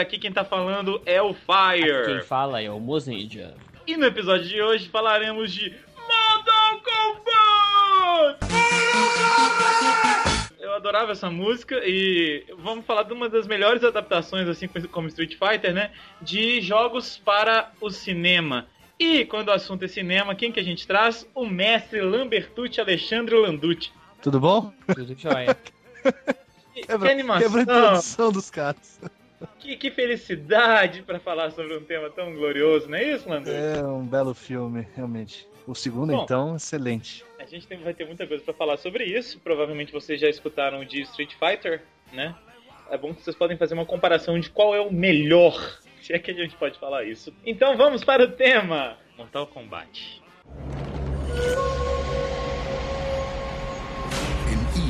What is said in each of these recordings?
galera, aqui quem tá falando é o Fire. Aqui quem fala é o Mozendia. E no episódio de hoje falaremos de Mortal Kombat! Eu adorava essa música e vamos falar de uma das melhores adaptações, assim como Street Fighter, né? De jogos para o cinema. E quando o assunto é cinema, quem que a gente traz? O mestre Lambertucci Alexandre Landucci. Tudo bom? Tudo jóia. Que, Quebra, que animação! quebra a introdução dos caras. Que, que felicidade para falar sobre um tema tão glorioso, não é isso, Landucci? É um belo filme, realmente. O segundo, Bom. então, excelente. A gente tem- vai ter muita coisa pra falar sobre isso. Provavelmente vocês já escutaram de Street Fighter, né? É bom que vocês podem fazer uma comparação de qual é o melhor, se é que a gente pode falar isso. Então vamos para o tema: Mortal Kombat.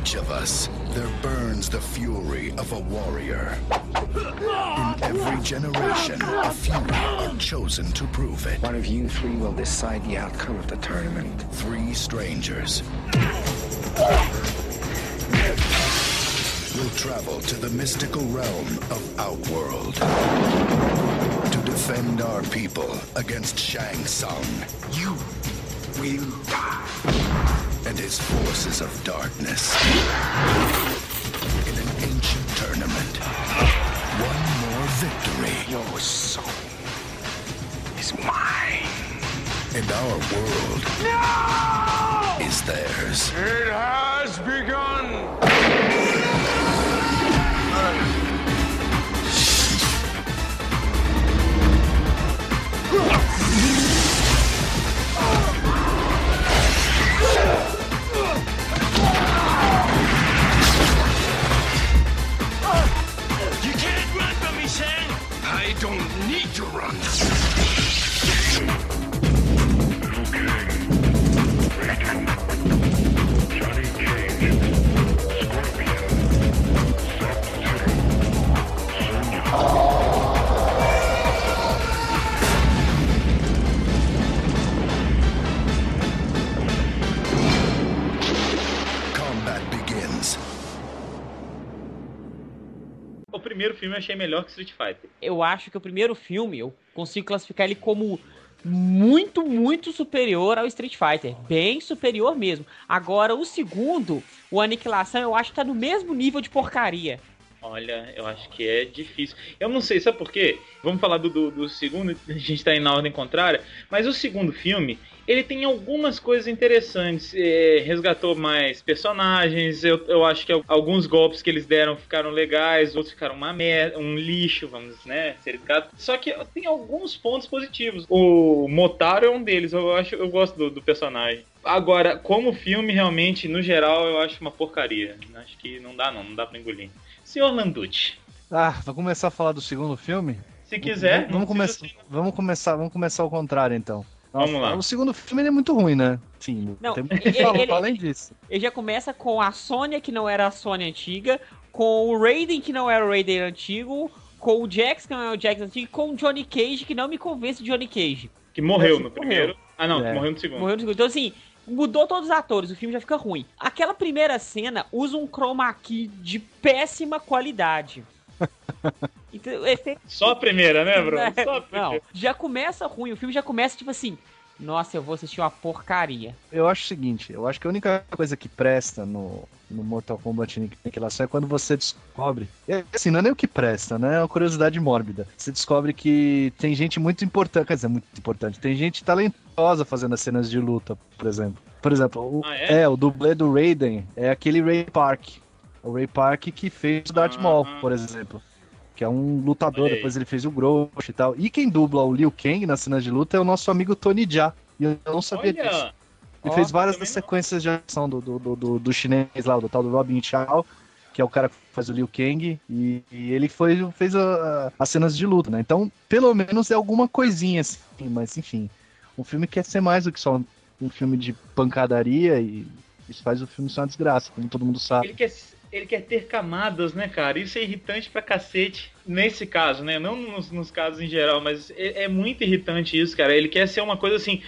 Each of us, there burns the fury of a warrior. In every generation, a few are chosen to prove it. One of you three will decide the outcome of the tournament. Three strangers will travel to the mystical realm of Outworld to defend our people against Shang Tsung You will die. and his forces of darkness. In an ancient tournament, one more victory, Your soul is mine. and our world is theirs. It has begun. don't need to run. Little gang. Johnny Cage. Primeiro filme eu achei melhor que Street Fighter. Eu acho que o primeiro filme, eu consigo classificar ele como muito, muito superior ao Street Fighter. Bem superior mesmo. Agora, o segundo, o Aniquilação, eu acho que tá no mesmo nível de porcaria. Olha, eu acho que é difícil. Eu não sei, sabe por quê? Vamos falar do, do, do segundo, a gente tá indo na ordem contrária, mas o segundo filme, ele tem algumas coisas interessantes. É, resgatou mais personagens, eu, eu acho que alguns golpes que eles deram ficaram legais, outros ficaram uma merda, um lixo, vamos né, ser educado. Só que tem alguns pontos positivos. O Motaro é um deles, eu acho, eu gosto do, do personagem. Agora, como filme, realmente, no geral, eu acho uma porcaria. Acho que não dá não, não dá pra engolir. Senhor Landucci, Ah, vamos começar a falar do segundo filme? se quiser, Vamos, ser- vamos começar, vamos começar ao contrário, então. Vamos lá. O segundo filme ele é muito ruim, né? Sim, Não, tem muito ele- ele- além disso. Ele já começa com a Sônia, que não era a Sônia antiga, com o Raiden, que não era o Raiden antigo, com o Jax, que não é o Jax antigo, e com o Johnny Cage, que não me convence de Johnny Cage. Que morreu Esse no morreu. primeiro. Ah, não, É. morreu no segundo. Morreu no segundo. Então, assim, mudou todos os atores, o filme já fica ruim. Aquela primeira cena usa um chroma key de péssima qualidade. Então, efeito Só a primeira, né, Bruno? É, Só a primeira. Não, já começa ruim. O filme já começa tipo assim: Nossa, eu vou assistir uma porcaria. Eu acho o seguinte, eu acho que a única coisa que presta no, no Mortal Kombat Aniquilação é quando você descobre. É, assim, não é nem o que presta, né? É uma curiosidade mórbida. Você descobre que tem gente muito importante, quer dizer, muito importante, tem gente talentosa fazendo as cenas de luta, por exemplo. Por exemplo, o, Ah, é? o dublê do Raiden é aquele Ray Park. O Ray Park que fez o Darth Maul, Ah. por exemplo. Que é um lutador, Olha aí. depois ele fez o Grosso e tal. E quem dubla o Liu Kang nas cenas de luta é o nosso amigo Tony Jaa. E eu não sabia disso. Olha, Ele Ó, fez várias das não. sequências de ação do, do, do, do, chinês lá, do tal do Robin Chow, que é o cara que faz o Liu Kang, e, e ele foi, fez a- as cenas de luta, né? Então, pelo menos é alguma coisinha assim, mas enfim. Um filme quer ser mais do que só um filme de pancadaria e isso faz o filme ser uma desgraça, como todo mundo sabe. ele quer, ele quer ter camadas, né, cara? Isso é irritante pra cacete. Nesse caso, né? Não nos, nos casos em geral, mas é, é muito irritante isso, cara. Ele quer ser uma coisa assim,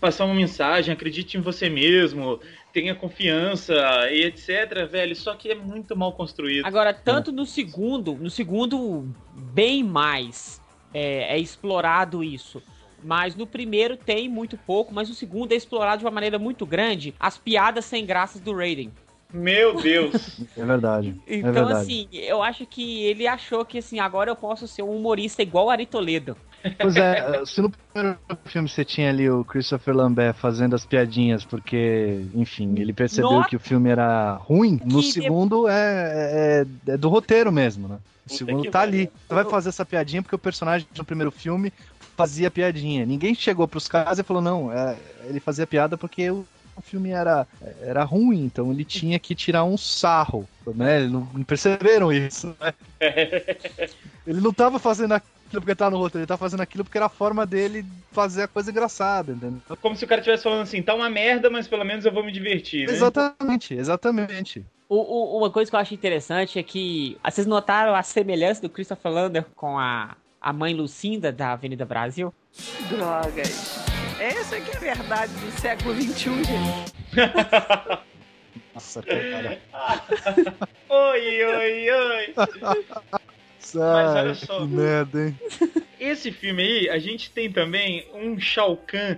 passar uma mensagem, acredite em você mesmo, tenha confiança e etc, velho. Só que é muito mal construído. Agora, tanto no segundo, no segundo, bem mais é, é explorado isso. Mas no primeiro tem muito pouco, mas no segundo é explorado de uma maneira muito grande as piadas sem graças do Raiden. Meu Deus! É verdade. é Então, verdade. assim, eu acho que ele achou que, assim, agora eu posso ser um humorista igual o Ari Toledo. Pois é, se no primeiro filme você tinha ali o Christopher Lambert fazendo as piadinhas, porque, enfim, ele percebeu Nossa. que o filme era ruim, no Que segundo é, é, é do roteiro mesmo, né? O segundo tá ali. Você vai fazer essa piadinha porque o personagem no primeiro filme fazia piadinha. Ninguém chegou pros caras e falou, não, é, ele fazia piada porque o, o filme era, era ruim, então ele tinha que tirar um sarro, né? Eles não, não perceberam isso, né? Ele não tava fazendo aquilo porque tá no roteiro, ele tá fazendo aquilo porque era a forma dele fazer a coisa engraçada, entendeu? Como se o cara estivesse falando assim, tá uma merda, mas pelo menos eu vou me divertir, né? Exatamente, exatamente. O- o- uma coisa que eu acho interessante é que ah, vocês notaram a semelhança do Christopher Lander com a, a mãe Lucinda da Avenida Brasil? Drogas. Essa que é a verdade do século XXI, gente. Nossa, cara. Oi, oi, oi! Sai, olha só. que merda, hein? Esse filme aí, a gente tem também um Shao Kahn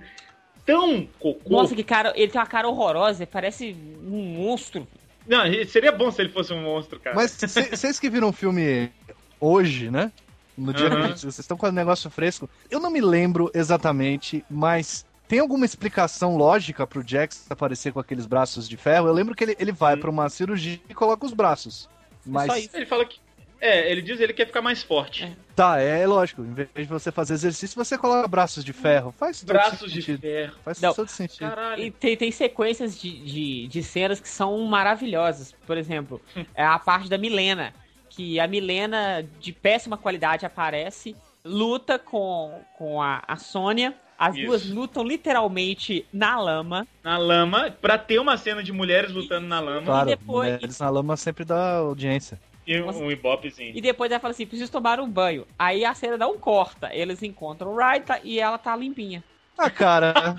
tão cocô. Nossa, que cara, ele tem uma cara horrorosa, ele parece um monstro. Não, seria bom se ele fosse um monstro, cara. Mas vocês que viram o filme hoje, né? No dia Aham. que vocês estão com o negócio fresco. Eu não me lembro exatamente, mas tem alguma explicação lógica pro Jax aparecer com aqueles braços de ferro? Eu lembro que ele, ele vai pra uma cirurgia e coloca os braços. Mas. Ele fala que. É, ele diz que ele quer ficar mais forte. É. tá, é lógico. Em vez de você fazer exercício, você coloca braços de ferro. Faz todo Braços de ferro. Faz Não. todo sentido. Caralho. E tem, tem sequências de, de, de cenas que são maravilhosas. Por exemplo, é a parte da Milena. Que a Milena, de péssima qualidade, aparece, luta com, com a, a Sônia. As Isso. duas lutam literalmente na lama. Na lama, pra ter uma cena de mulheres lutando na lama Claro, depois- mulheres na lama sempre dá audiência. e um ibopezinho. E depois ela fala assim: preciso tomar um banho. Aí a cena dá um corta. Eles encontram o Raita e ela tá limpinha. Ah, cara,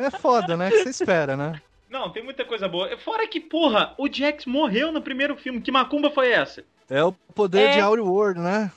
é foda, né? O que você espera, né? Não, tem muita coisa boa. Fora que, porra, o Jax morreu no primeiro filme. Que macumba foi essa? É o poder É. de Outworld, né?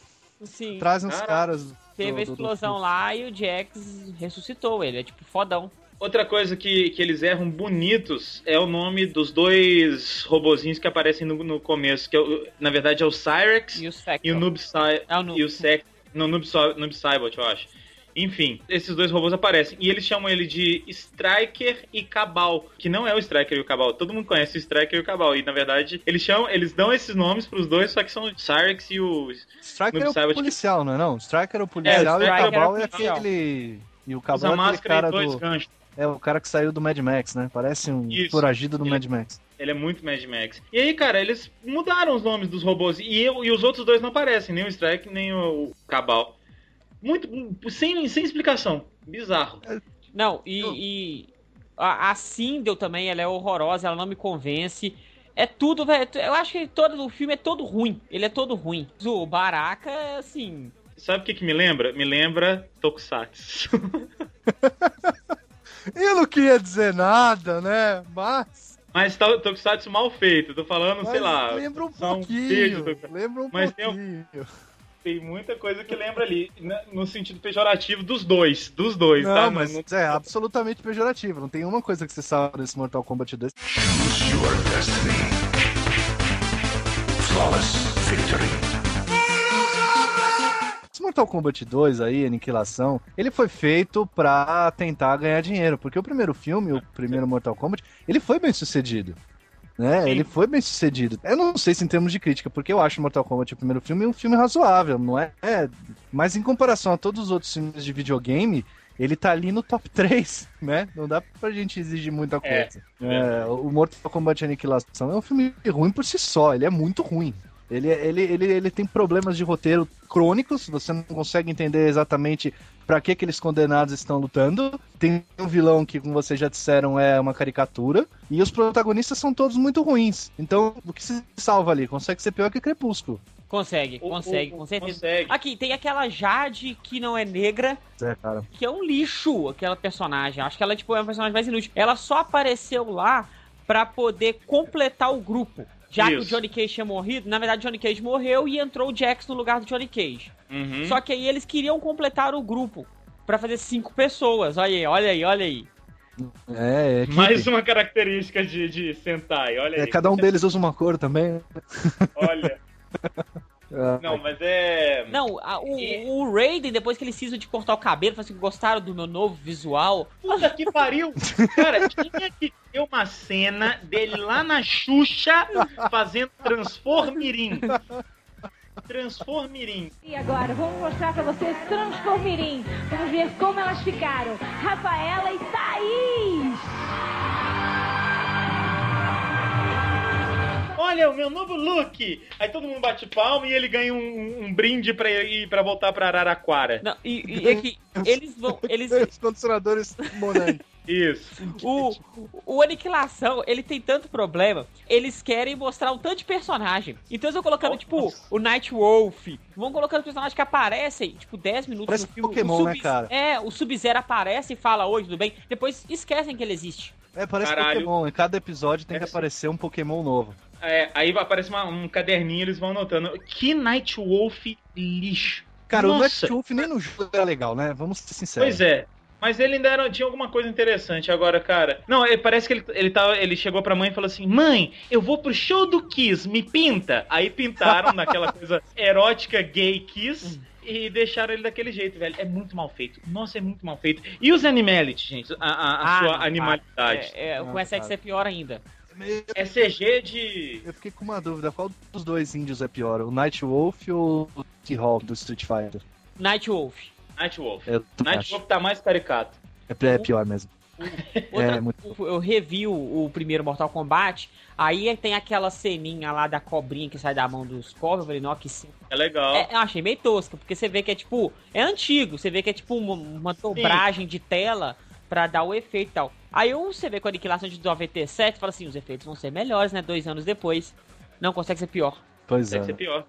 Sim. Traz uns Caraca. caras. Teve do- a do- do explosão filme. lá e o Jax ressuscitou ele. É tipo fodão. Outra coisa que, que eles erram bonitos é o nome dos dois robozinhos que aparecem no, no começo, que é na verdade é o Cyrex E o e o Noob Cy- É o Noob. e o Sec, não, Noob, Noob Saibot, eu acho. Enfim, esses dois robôs aparecem e eles chamam ele de Striker e Cabal, que não é o Striker e o Cabal. Todo mundo conhece o Striker e o Cabal e na verdade eles chamam, eles dão esses nomes pros dois, só que são o Cyrex e o Striker é o Saibot. policial, não é não? Striker é o policial e o Cabal é é o policial. aquele. E o Cabal usa é aquele cara e dois do. ganchos. É o cara que saiu do Mad Max, né? Parece um Isso. foragido do Ele- Mad Max. Ele é muito Mad Max. E aí, cara, eles mudaram os nomes dos robôs. E, eu, e os outros dois não aparecem, nem o Strike, nem o Cabal. Muito. Sem, sem explicação. Bizarro. Não, e, e a, a Sindel também, ela é horrorosa, ela não me convence. É tudo, velho. Eu acho que todo o filme é todo ruim. Ele é todo ruim. O Baraka, é assim. Sabe o que, que me lembra? Me lembra Tokusatsu. Eu não queria dizer nada, né? Mas. Mas tá o Tokusatsu mal feito. Tô falando, mas sei lá. Lembra um pouquinho. Lembra um Mas tem um- pouquinho. Tem muita coisa que lembra ali. No sentido pejorativo dos dois. Dos dois, Não, tá? mas Não- é absolutamente pejorativo. Não tem uma coisa que você sabe desse Mortal Kombat 2. Choose your destiny. Flawless victory. Esse Mortal Kombat 2 aí, Aniquilação, ele foi feito pra tentar ganhar dinheiro, porque o primeiro filme, o primeiro Mortal Kombat, ele foi bem sucedido. Né? Sim. Ele foi bem sucedido. Eu não sei se em termos de crítica, porque eu acho Mortal Kombat o primeiro filme um filme razoável, não é? é mas em comparação a todos os outros filmes de videogame, ele tá ali no top 3, né? Não dá pra gente exigir muita É, coisa. É, o Mortal Kombat Aniquilação é um filme ruim por si só, ele é muito ruim. Ele, ele, ele, ele tem problemas de roteiro crônicos, você não consegue entender exatamente pra que aqueles condenados estão lutando. Tem um vilão que, como vocês já disseram, é uma caricatura. E os protagonistas são todos muito ruins. Então, o que se salva ali? Consegue ser pior que Crepúsculo. Consegue, o- consegue, o- com certeza. Consegue. Aqui, tem aquela Jade que não é negra, É, cara. que é um lixo, aquela personagem. Acho que ela tipo, é uma personagem mais inútil. Ela só apareceu lá pra poder completar o grupo. Já que o Isso. Johnny Cage tinha morrido, na verdade o Johnny Cage morreu e entrou o Jax no lugar do Johnny Cage. Uhum. Só que aí eles queriam completar o grupo pra fazer cinco pessoas. Olha aí, olha aí, olha aí. É, é. Mais uma característica de, de Sentai, olha É, aí. cada um deles usa uma cor também. Olha. Ah, Não, mas é. Não, a- o, E- o Raiden, depois que ele cisma de cortar o cabelo, falou assim, gostaram do meu novo visual. Puta que pariu! Cara, tinha que ter uma cena dele lá na Xuxa fazendo Transformirim. Transformirim. E agora, vamos mostrar pra vocês Transformirim. Vamos ver como elas ficaram. Rafaela e Thaís. Olha, o meu novo look! Aí todo mundo bate palma e ele ganha um, um brinde pra ir pra voltar pra Araraquara. Não, e, e é que eles vão. Eles, Os condicionadores Monange. Isso. o, o Aniquilação, ele tem tanto problema. Eles querem mostrar um tanto de personagem. Então eles vão colocando, Nossa. tipo, o Night Wolf. Vão colocando personagens que aparecem, tipo, 10 minutos Parece no filme. Pokémon, o né, cara? É, o Sub-Zero aparece e fala, oi, tudo bem? Depois esquecem que ele existe. É, parece Caralho. Pokémon. Em cada episódio tem É que assim. aparecer um Pokémon novo. É, aí aparece uma- um caderninho eles vão anotando. Que Night Wolf lixo. Cara, o Nossa. Night Wolf nem no jogo era legal, né? Vamos ser sinceros. Pois é. Mas ele ainda era, tinha alguma coisa interessante agora, cara. Não, ele- parece que ele, ele, tava, ele chegou pra mãe e falou assim: Mãe, eu vou pro show do Kiss, me pinta. Aí pintaram naquela coisa erótica gay Kiss. E deixaram ele daquele jeito, velho. É muito mal feito. Nossa, é muito mal feito. E os Animality, gente? A, a- a Ah, sua para. animalidade. É, é, Não, começa a cara. ser pior ainda. É, CG de. Eu fiquei com uma dúvida, qual dos dois índios é pior? O Night Wolf ou o T-Hawk do Street Fighter? Night Wolf. Night Wolf. Eu Night acho. Wolf tá mais caricato. É, é pior mesmo. Outra- É, muito- Eu revi o, o primeiro Mortal Kombat. Aí tem aquela ceninha lá da cobrinha que sai da mão dos Scorpion. Eu falei, nossa, que sim. É legal. É, eu achei meio tosca, porque você vê que é tipo. É antigo, você vê que é tipo uma, uma dobragem de tela pra dar o efeito e tal. Aí um, você vê com a aniquilação de 97 fala assim: os efeitos vão ser melhores, né? Dois anos depois. Não consegue ser pior. Pois é. Deve ser pior.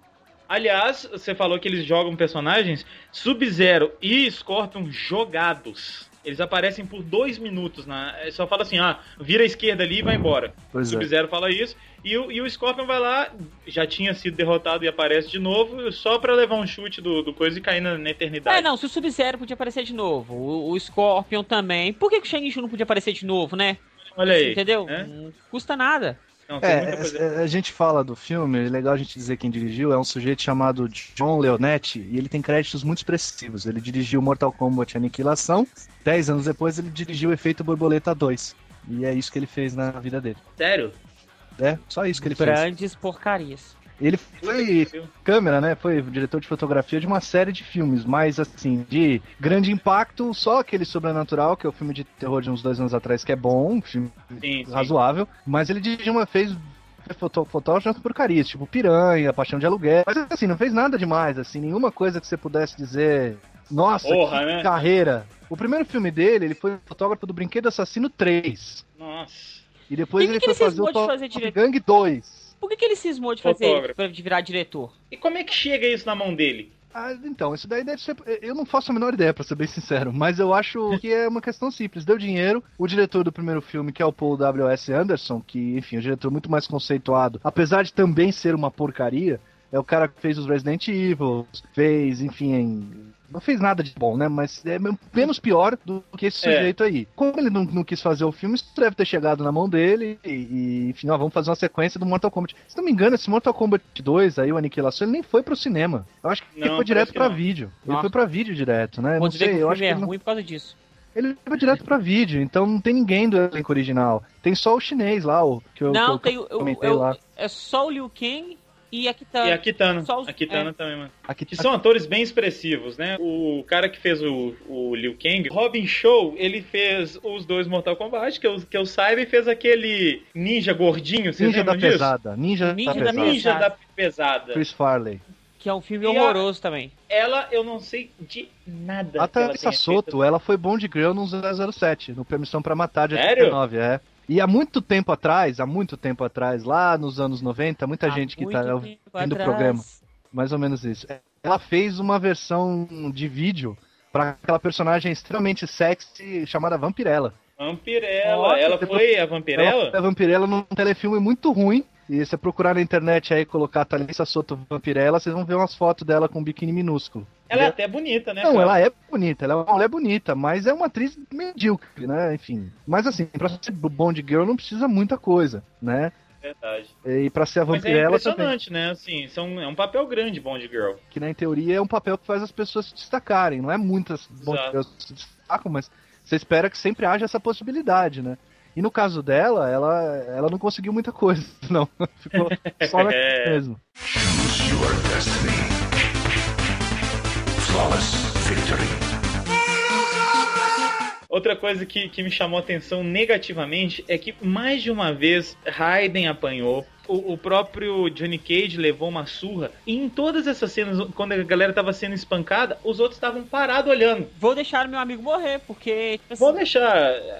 Aliás, você falou que eles jogam personagens Sub-Zero e Scorpion jogados. Eles aparecem por dois minutos. Na... é Só fala assim, ah, vira à esquerda ali e vai embora. Pois é. Sub-Zero fala isso. E o, e o Scorpion vai lá, já tinha sido derrotado e aparece de novo, só pra levar um chute do, do coisa e cair na, na eternidade. É, não, se o Sub-Zero podia aparecer de novo, o, o Scorpion também. Por que, que o Shang-Chi não podia aparecer de novo, né? Olha aí. Entendeu? É? Não custa nada. Não, É, é, a gente fala do filme, é legal a gente dizer quem dirigiu, é um sujeito chamado John Leonetti, e ele tem créditos muito expressivos. Ele dirigiu Mortal Kombat Aniquilação, dez anos depois ele dirigiu Efeito Borboleta 2. E é isso que ele fez na vida dele. Sério? É, só isso que ele fez. Grandes porcarias. Ele foi câmera, né? Foi diretor de fotografia de uma série de filmes, mas assim, de grande impacto, só aquele Sobrenatural, que é o filme de terror de uns dois anos atrás, que é bom, um filme Sim, sim. razoável, mas ele dirigiu uma fez fotógrafo de porcarias, tipo Piranha, Paixão de Aluguel. Mas assim, não fez nada demais, assim, nenhuma coisa que você pudesse dizer. Nossa, Porra, que né? carreira! O primeiro filme dele, ele foi fotógrafo do Brinquedo Assassino 3. Nossa. E depois E que ele que foi ele fazer o de Top fazer? Gang 2. Por que, que ele cismou de fazer de virar diretor? E como é que chega isso na mão dele? Ah, então, isso daí deve ser. Eu não faço a menor ideia, pra ser bem sincero, mas eu acho que é uma questão simples. Deu dinheiro, o diretor do primeiro filme, que é o Paul W.S. Anderson, que, enfim, é um diretor muito mais conceituado, apesar de também ser uma porcaria, é o cara que fez os Resident Evil, fez, enfim, não fez nada de bom, né? Mas é menos pior do que esse É. sujeito aí. Como ele não, não quis fazer o filme, isso deve ter chegado na mão dele e, e, enfim, ó, vamos fazer uma sequência do Mortal Kombat. Se não me engano, esse Mortal Kombat 2 aí, o Aniquilação, ele nem foi pro cinema. Eu acho que ele Não, foi direto pra não. vídeo. Ele Nossa. foi pra vídeo direto, né? Não Pode ver sei, que eu o acho que é ele, não- ruim por causa disso. ele foi direto pra vídeo, então não tem ninguém do elenco original. Tem só o chinês lá, o que eu, não, que tem eu o. eu- comentei eu- lá. É só o Liu Kang e a Kitana. E a Kitana. Só os- A Kitana é. também, mano. Que são atores bem expressivos, né? O cara que fez o, o Liu Kang, Robin Show, ele fez os dois Mortal Kombat, que eu, que eu saiba, e fez aquele ninja gordinho, vocês Ninja da disso? pesada. Ninja, Ninja da da pesada. Ninja da pesada. Chris Farley. Que é um filme E a- horroroso também. Ela, eu não sei de nada. A tenha Soto, feito. ela foi Bond Girl no 007, no Permissão pra Matar de Sério? 89, é. E há muito tempo atrás, há muito tempo atrás, lá nos anos 90, muita Há gente que tá tempo ouvindo o programa, mais ou menos isso. Ela fez uma versão de vídeo pra aquela personagem extremamente sexy chamada Vampirella. Vampirella. Nossa, ela foi a Ela Vampirella? é Vampirella num telefilme muito ruim. E se você procurar na internet aí e colocar Thalissa Soto Vampirella, vocês vão ver umas fotos dela com um biquíni minúsculo. Ela é até bonita, né? Não, cara? ela é bonita, ela é uma mulher bonita, mas é uma atriz medíocre, né? Enfim. Mas assim, pra ser Bond Girl não precisa muita coisa, né? Verdade. E pra ser a Mas é Vampirella também, impressionante, né? Assim, são, é um papel grande Bond Girl. que na teoria é um papel que faz as pessoas se destacarem. Não é muitas Bond. Girls se destacam, mas você espera que sempre haja essa possibilidade, né? E no caso dela, ela, ela não conseguiu muita coisa, não. Ficou só na É. mesmo. Choose your destiny. Flawless victory. Outra coisa que, que me chamou atenção negativamente é que mais de uma vez Raiden apanhou. O, o próprio Johnny Cage levou uma surra. E em todas essas cenas, quando a galera tava sendo espancada, os outros estavam parados olhando. Vou deixar meu amigo morrer, porque. tipo assim, Vou deixar.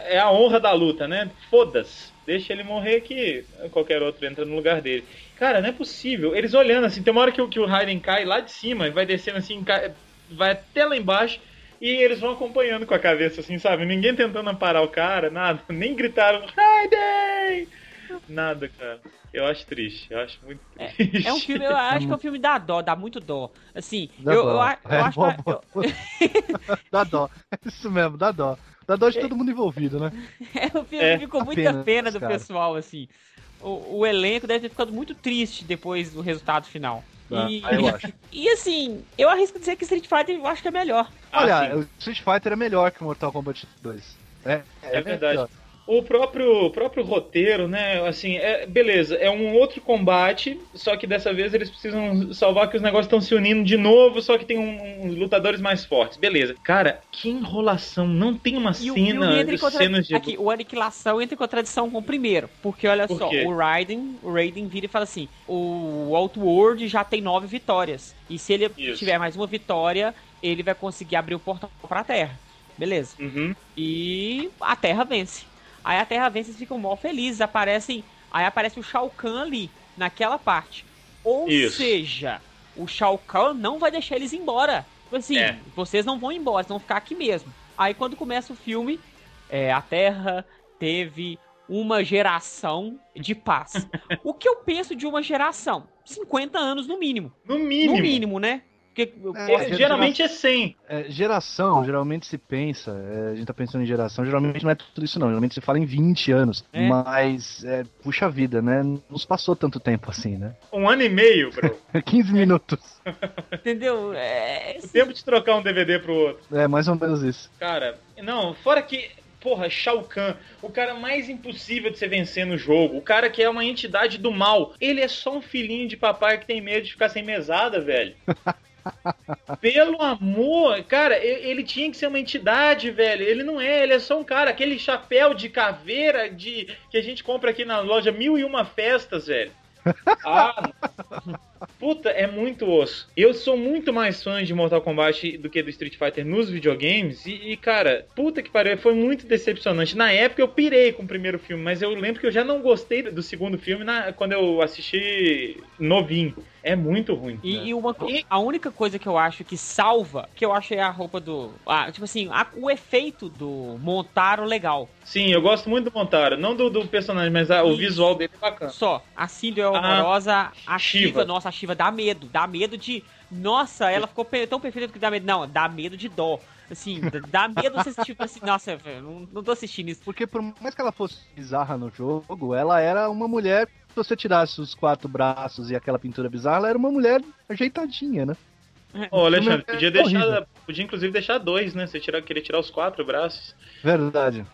É a honra da luta, né? Foda-se. Deixa ele morrer que qualquer outro entra no lugar dele. Cara, não é possível. Eles olhando assim, tem uma hora que, o- que o Raiden cai lá de cima e vai descendo assim, cai- vai até lá embaixo. E eles vão acompanhando com a cabeça, assim, sabe? Ninguém tentando parar o cara, nada. Nem gritaram, Raiden! Nada, cara. Eu acho triste. Eu acho muito triste. É um filme, eu acho que é um filme da dó, dá muito dó. Assim, Dá eu, dó. eu, a- eu É, acho boa, que. boa, boa. Dá dó. É isso mesmo, dá dó. Dá dó de todo mundo envolvido, né? É, o filme É, ficou muita pena pena, dos do caras. pessoal, assim. O, o elenco deve ter ficado muito triste depois do resultado final. Ah, E, eu acho. e assim, eu arrisco dizer que Street Fighter eu acho que é melhor. Ah, Olha, sim. o Street Fighter é melhor que o Mortal Kombat 2. É, É verdade. melhor. O próprio, o próprio roteiro, né? Assim, é, beleza, é um outro combate, só que dessa vez eles precisam salvar que os negócios estão se unindo de novo, só que tem um- uns lutadores mais fortes. Beleza. Cara, que enrolação. Não tem uma E cena, em contra... cenas de. Aqui, o Aniquilação entra em contradição com o primeiro. Porque olha Por só, quê? o Raiden, o Raiden vira e fala assim: o Outworld já tem nove vitórias. E se ele Isso. tiver mais uma vitória, ele vai conseguir abrir o portal pra Terra. Beleza. Uhum. E a Terra vence. Aí a Terra vence e ficam mó felizes. Aparecem. Aí aparece o Shao Kahn ali, naquela parte. Ou Isso. seja, o Shao Kahn não vai deixar eles embora. Tipo Assim, É. vocês não vão embora, vocês vão ficar aqui mesmo. Aí quando começa o filme, é, a Terra teve uma geração de paz. o que eu penso de uma geração? 50 anos no mínimo. No mínimo. No mínimo, né? Porque, É, geralmente é 100. É, geração, geralmente se pensa, é, a gente tá pensando em geração, geralmente não é tudo isso não, geralmente se fala em 20 anos. É. Mas, é, puxa vida, né? Não nos passou tanto tempo assim, né? Um ano e meio, bro. 15 minutos. entendeu? É, o tempo de trocar um DVD pro outro. É, mais ou menos isso. Cara, não, fora que. Porra, Shao Kahn, o cara mais impossível de você vencer no jogo, o cara que é uma entidade do mal, ele é só um filhinho de papai que tem medo de ficar sem mesada, velho. Pelo amor, cara, ele tinha que ser uma entidade, velho. Ele não é, ele é só um cara, aquele chapéu de caveira de que a gente compra aqui na loja Mil e Uma Festas, velho. Ah, puta, é muito osso. Eu sou muito mais fã de Mortal Kombat do que do Street Fighter nos videogames. E, e, cara, puta que pariu, foi muito decepcionante. Na época eu pirei com o primeiro filme, mas eu lembro que eu já não gostei do segundo filme na- quando eu assisti novinho. É muito ruim. E, e uma, E- a única coisa que eu acho que salva, que eu acho é a roupa do. Ah, tipo assim, a- o efeito do Montaro legal. Sim, eu gosto muito do Montaro. Não do, do personagem, mas a- o visual dele é bacana. Só. A Cinder é horrorosa, a Shiva. Shiva, nossa, a Shiva dá medo. Dá medo de. Nossa, ela ficou tão perfeita que dá medo. Não, dá medo de dó. Assim, dá medo você tipo assim, nossa, velho, não, não tô assistindo isso. Porque por mais que ela fosse bizarra no jogo, ela era uma mulher, você tirasse os quatro braços e aquela pintura bizarra, ela era uma mulher ajeitadinha, né? Ô, Alexandre, É podia deixar. Podia inclusive deixar dois, né? Você tirar, queria tirar os quatro braços. Verdade.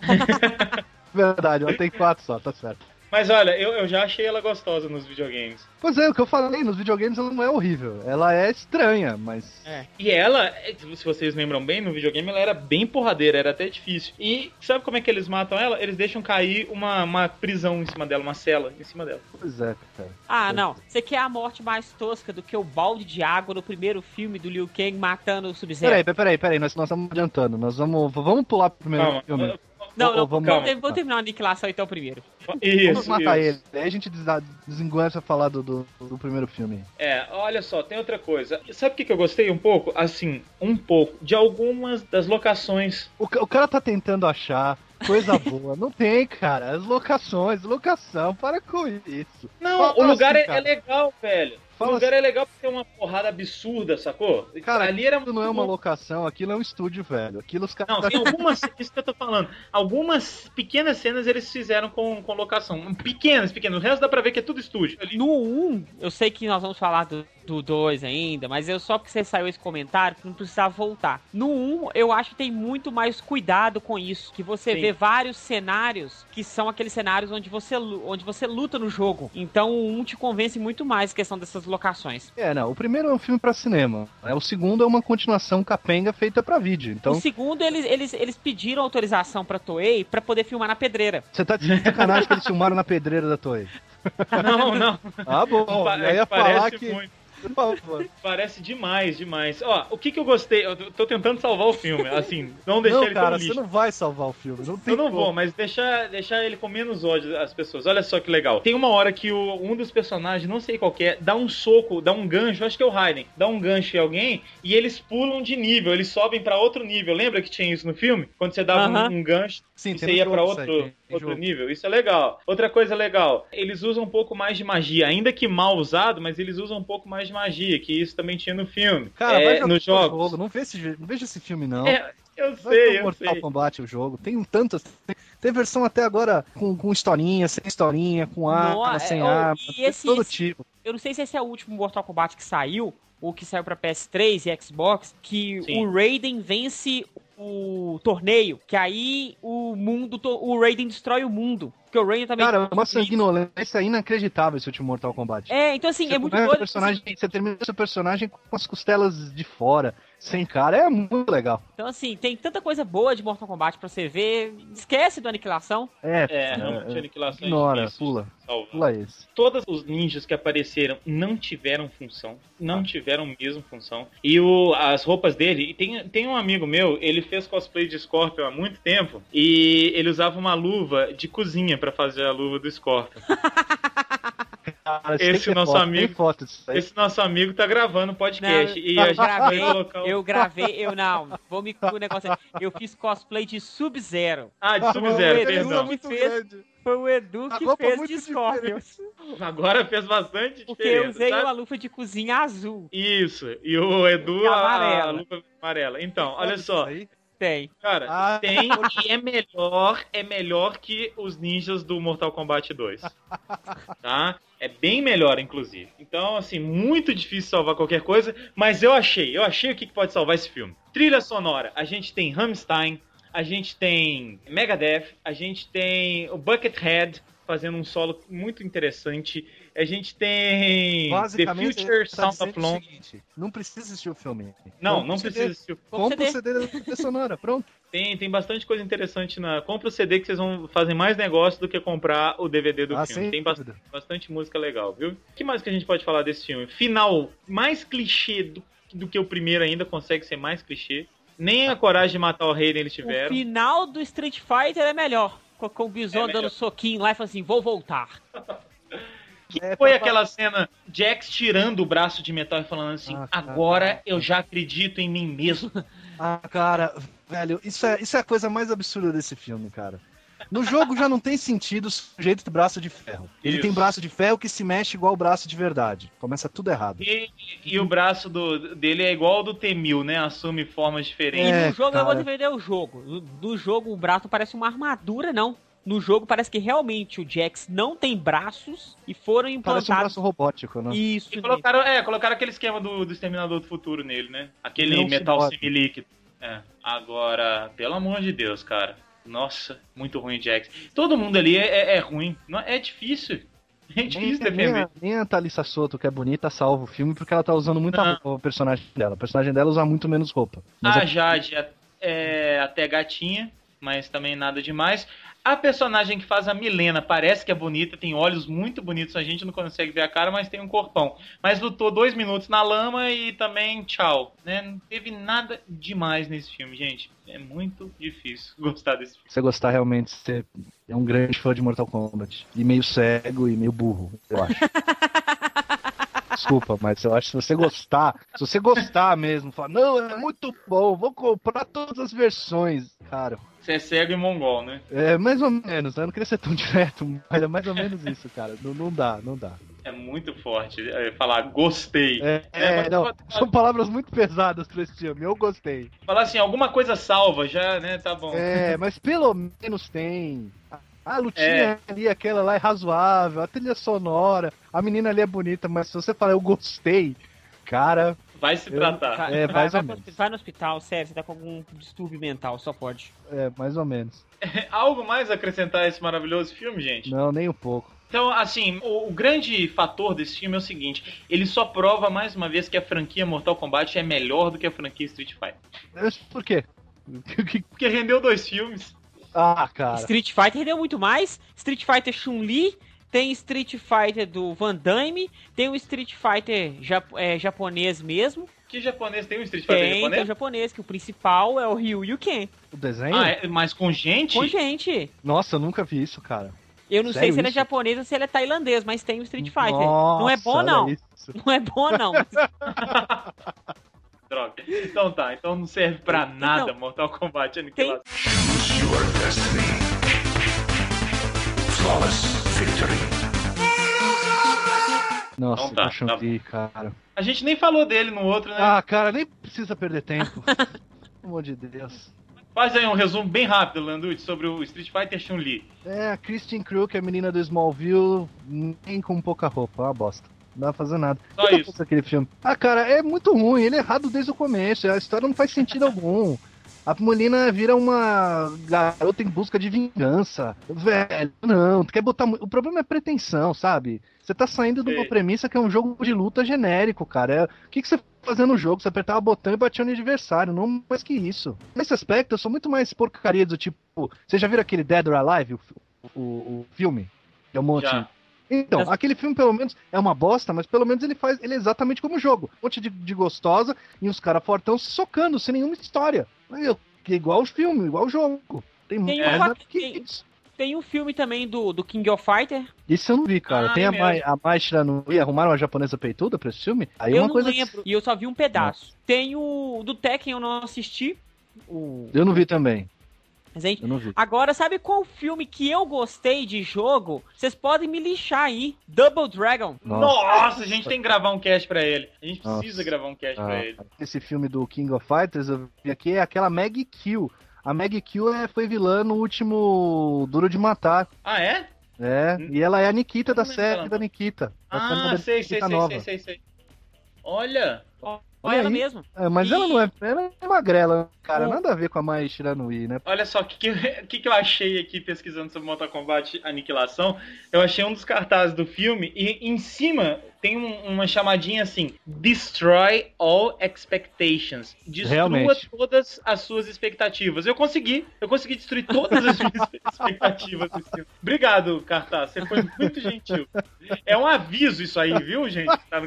Verdade, ela tem quatro só, tá certo. Mas olha, eu, eu já achei ela gostosa nos videogames. Pois é, o que eu falei, nos videogames ela não é horrível. Ela é estranha, mas. É. E ela, é, se vocês lembram bem, no videogame ela era bem porradeira, era até difícil. E sabe como é que eles matam ela? Eles deixam cair uma, uma prisão em cima dela, uma cela em cima dela. Pois é, cara. Ah, não. Você quer a morte mais tosca do que o balde de água no primeiro filme do Liu Kang matando o Sub-Zero? Peraí, peraí, peraí, nós, nós estamos adiantando. Nós vamos, vamos pular pro primeiro Calma. filme. Não, não, vamos- vamos, vamos terminar a aniquilação então primeiro. Isso, vamos matar isso. ele. Aí a gente des- desenguança falar do, do, do primeiro filme. É, olha só, tem outra coisa. Sabe o que, que eu gostei um pouco? Assim, um pouco, de algumas das locações. O, o cara tá tentando achar coisa boa. Não tem, cara. As locações, locação, para com isso. Não, Fala o lugar assim, é, é legal, velho. Fala o lugar é legal porque tem uma porrada absurda, sacou? Cara, ali era aquilo não é muito uma locação, aquilo é um estúdio, velho. Aquilo os caras. Não, tem algumas. Isso que eu tô falando. Algumas pequenas cenas eles fizeram com, com locação. Pequenas, pequenas. O resto dá pra ver que é tudo estúdio. Ali. No 1, eu sei que nós vamos falar do, do 2 ainda, mas eu só porque você saiu esse comentário que não precisava voltar. No 1, eu acho que tem muito mais cuidado com isso, que você Sim. vê vários cenários que são aqueles cenários onde você, onde você luta no jogo. Então o 1 te convence muito mais a questão dessas locações. É, não. O primeiro é um filme pra cinema. né? O segundo é uma continuação capenga feita pra vídeo. Então, O segundo, eles, eles, eles pediram autorização pra Toei pra poder filmar na pedreira. você tá de sacanagem que eles filmaram na pedreira da Toei. Não, não. Ah, bom. Pa- eu ia falar que. muito. Por favor. Parece demais, demais. Ó, o que que eu gostei? Eu tô tentando salvar o filme, assim, não deixar Não, ele cara, como você lixo. não vai salvar o filme. Não tem Eu não como. vou, mas deixar, deixar ele com menos ódio às pessoas. Olha só que legal. Tem uma hora que o- um dos personagens, não sei qual que é, dá um soco, dá um gancho, acho que é o Raiden, dá um gancho em alguém e eles pulam de nível, eles sobem pra outro nível. Lembra que tinha isso no filme? Quando você dava Aham. um, um gancho Sim, e você ia aí, outro, outro jogo. nível. Isso é legal. Outra coisa legal, eles usam um pouco mais de magia, ainda que mal usado, mas eles usam um pouco mais de magia, que isso também tinha no filme. Cara, é, vai jogar nos o jogos. jogo. Não, vê esse, não veja esse filme, não. É, eu Vai sei, eu Mortal sei. Kombat o jogo. Tem um tantas. Tem, tem versão até agora com, com historinha, sem historinha, com arma, Não, sem é, arma. e esse- todo esse- tipo. Eu não sei se esse é o último Mortal Kombat que saiu, ou que saiu pra PS3 e Xbox, que Sim. o Raiden vence o torneio, que aí o mundo, o Raiden destrói o mundo. Porque o Raiden também... Cara, uma sanguinolência inacreditável esse último Mortal Kombat. É, então assim, Você é muito doido. personagem, Você termina seu personagem com as costelas de fora, sem cara. É muito legal. Então assim, tem tanta coisa boa de Mortal Kombat pra você ver. Esquece do Aniquilação. É, É, realmente a aniquilação é ignora, difícil pula. salvar. Pula esse. Todos os ninjas que apareceram não tiveram função. Não tiveram mesmo função. E o, as roupas dele. e Tem, tem um amigo meu, ele fez cosplay de Scorpion há muito tempo. E ele usava uma luva de cozinha pra fazer a luva do Scorpion. Cara, Esse nosso foto, amigo-. Esse nosso amigo tá gravando podcast. Não, e a eu gente gravei, colocar eu gravei, eu não, vou me o negócio aí. Eu fiz cosplay de Sub-Zero. Ah, de Sub-Zero, Edu perdão. muito grande. Foi o Edu que fez de Scorpions. Agora fez bastante Porque eu usei sabe? uma luva de cozinha azul. Isso. E o Edu, E a, amarela. a luva amarela. Então, olha só. Tem. Cara, Ah. tem e é melhor, é melhor que os ninjas do Mortal Kombat 2. Tá? É bem melhor, inclusive. Então, assim, muito difícil salvar qualquer coisa, mas eu achei, eu achei o que pode salvar esse filme. Trilha sonora, a gente tem Rammstein, a gente tem Megadeth, a gente tem o Buckethead fazendo um solo muito interessante. A gente tem The Future tá Sound of o Long. seguinte, não precisa assistir o filme. Não, não o CD. precisa assistir. Compra Compra o o CD da trilha sonora, pronto. Tem, tem bastante coisa interessante na. Compra o CD que vocês vão fazer mais negócio do que comprar o DVD do Ah, filme. Tem bas- dúvida. bastante música legal, viu? O que mais que a gente pode falar desse filme? Final mais clichê do, do que o primeiro ainda, consegue ser mais clichê. Nem a coragem de matar o Raiden eles O tiveram. final do Street Fighter é melhor. Com, com o Bison É dando soquinho lá e falando assim, vou voltar. Que É, foi pra- aquela cena Jax tirando o braço de metal e falando assim: Ah, cara. agora eu já acredito em mim mesmo. Ah, cara, velho, isso é, isso é a coisa mais absurda desse filme, cara. No jogo já não tem sentido o sujeito do braço de ferro. Ele Isso. tem braço de ferro que se mexe igual o braço de verdade. Começa tudo errado. E, e o braço do, dele é igual ao do T-1000, né? Assume formas diferentes. É, no jogo eu vou cara. defender o jogo. No jogo o braço parece uma armadura, não. No jogo parece que realmente o Jax não tem braços e foram Parece um implantados. braço robótico, né? Isso, E colocaram, é, colocaram aquele esquema do, do Exterminador do Futuro nele, né? Aquele Não se metal pode. semilíquido. É. Agora, pelo amor de Deus, cara. Nossa, muito ruim o Jax. Todo mundo ali é, é- é ruim. Não, é difícil. É Nem, difícil nem, defender. a, nem a Thalissa Soto, que é bonita, salva o filme porque ela tá usando muita Não. roupa, o personagem dela. O personagem dela usa muito menos roupa. Mas A é- Jade é, é até gatinha, mas também nada demais. A personagem que faz a Milena parece que é bonita, tem olhos muito bonitos, a gente não consegue ver a cara, mas tem um corpão. Mas lutou dois minutos na lama e também tchau. Né? Não teve nada demais nesse filme, gente. É muito difícil gostar desse filme. Se você gostar realmente, você é um grande fã de Mortal Kombat. E meio cego e meio burro, eu acho. Desculpa, mas eu acho que se você gostar, se você gostar mesmo, falar, não, é muito bom, vou comprar todas as versões. caro. Você é cego e mongol, né? É, mais ou menos, né? eu não queria ser tão direto, mas é mais ou menos isso, cara. Não, não dá, não dá. É muito forte é, falar gostei. É, É, mas- é, não, são palavras muito pesadas pra esse filme, eu gostei. Falar assim, alguma coisa salva já, né? Tá bom. É, mas pelo menos tem. A- A lutinha É. ali, aquela lá é razoável, a trilha sonora, a menina ali é bonita, mas se você falar eu gostei, cara, Vai se Eu- tratar. Ca- É, vai, mais vai, ou pro- menos. vai no hospital, sério, você tá com algum distúrbio mental, só pode. é mais ou menos. Algo mais a acrescentar a esse maravilhoso filme, gente? Não, nem um pouco. Então, assim, o, o grande fator desse filme é o seguinte: ele só prova mais uma vez que a franquia Mortal Kombat é melhor do que a franquia Street Fighter. Por quê? Porque rendeu dois filmes. Ah, cara. Street Fighter deu muito mais. Street Fighter Chun-Li, tem Street Fighter do Van Damme, tem o Street Fighter jap- é, japonês mesmo. Que japonês tem um Street Fighter Tem, tem o japonês? japonês, que o principal é o Ryu e o Ken. O desenho? Ah, é, mas com gente? Com gente. Nossa, eu nunca vi isso, cara. Eu não sei Sério se ele é japonês ou se ele é tailandês, mas tem o Street Fighter. Nossa, não é bom, não. isso. Não é bom, não. Droga. Então tá, então não serve pra Então, nada Mortal Kombat Aniquilação. Your destiny. Flawless victory. Nossa, Então tá, Chun-Li, cara. A gente nem falou dele no outro, né? Ah, cara, nem precisa perder tempo. Pelo amor de Deus. Faz aí um resumo bem rápido, Landucci, sobre o Street Fighter Chun-Li. É, a Christian Crook, a menina do Smallville, nem com pouca roupa, é uma bosta. Não dá pra fazer nada. Só que isso. Aquele filme. Ah, cara, é muito ruim, ele é errado desde o começo, a história não faz sentido algum. A menina vira uma garota em busca de vingança. Velho, não, tu quer botar. O problema é pretensão, sabe? Você tá saindo de uma premissa que é um jogo de luta genérico, cara. É- O que, que você fazia no jogo? Você apertava o botão e batia no adversário, não mais que isso. Nesse aspecto, eu sou muito mais porcaria do tipo. Você já viu aquele Dead or Alive, o, o, o filme? É um monte. Já. Então, aquele filme pelo menos é uma bosta, mas pelo menos ele faz. Ele é exatamente como o jogo. Um monte de, de gostosa e uns caras fortão se socando, sem nenhuma história. Eu, que igual o filme, igual o jogo. Tem, Tem um que tem-. Tem um filme também do, do King of Fighter. Isso eu não vi, cara. Ah, Tem é a Mai, a Mai Shiranui, arrumaram uma japonesa peituda pra esse filme? Aí eu uma não coisa lembro. E eu só vi um pedaço. Tem o do Tekken, eu não assisti. O Eu não vi também. Resident Eu não vi. Agora, sabe qual filme que eu gostei de jogo? Vocês podem me lixar aí. Double Dragon. Nossa, a gente tem que gravar um cast pra ele. A gente Nossa. precisa gravar um cast Ah, pra ele. esse filme do King of Fighters, eu vi aqui, é aquela Maggie Kill. A Maggie Kill é, foi vilã no último Duro de Matar. Ah, é? É, e ela é a Nikita da Não lembro série da. Nikita. Ah, da sei, sei, Nikita sei, nova. sei, sei, sei. Olha, Olha ela mesmo. É, mas E- ela não é. Ela é magrela, cara. Nada a ver com a Mai Shiranui, né? olha só o que, que, que, que eu achei aqui pesquisando sobre Mortal Kombat Aniquilação. Eu achei um dos cartazes do filme e em cima tem um- uma chamadinha assim: Destroy all expectations. Destrua Realmente. todas as suas expectativas. Eu consegui, eu consegui destruir todas as minhas expectativas. Obrigado, cartaz. Você foi muito gentil. É um aviso isso aí, viu, gente? Tá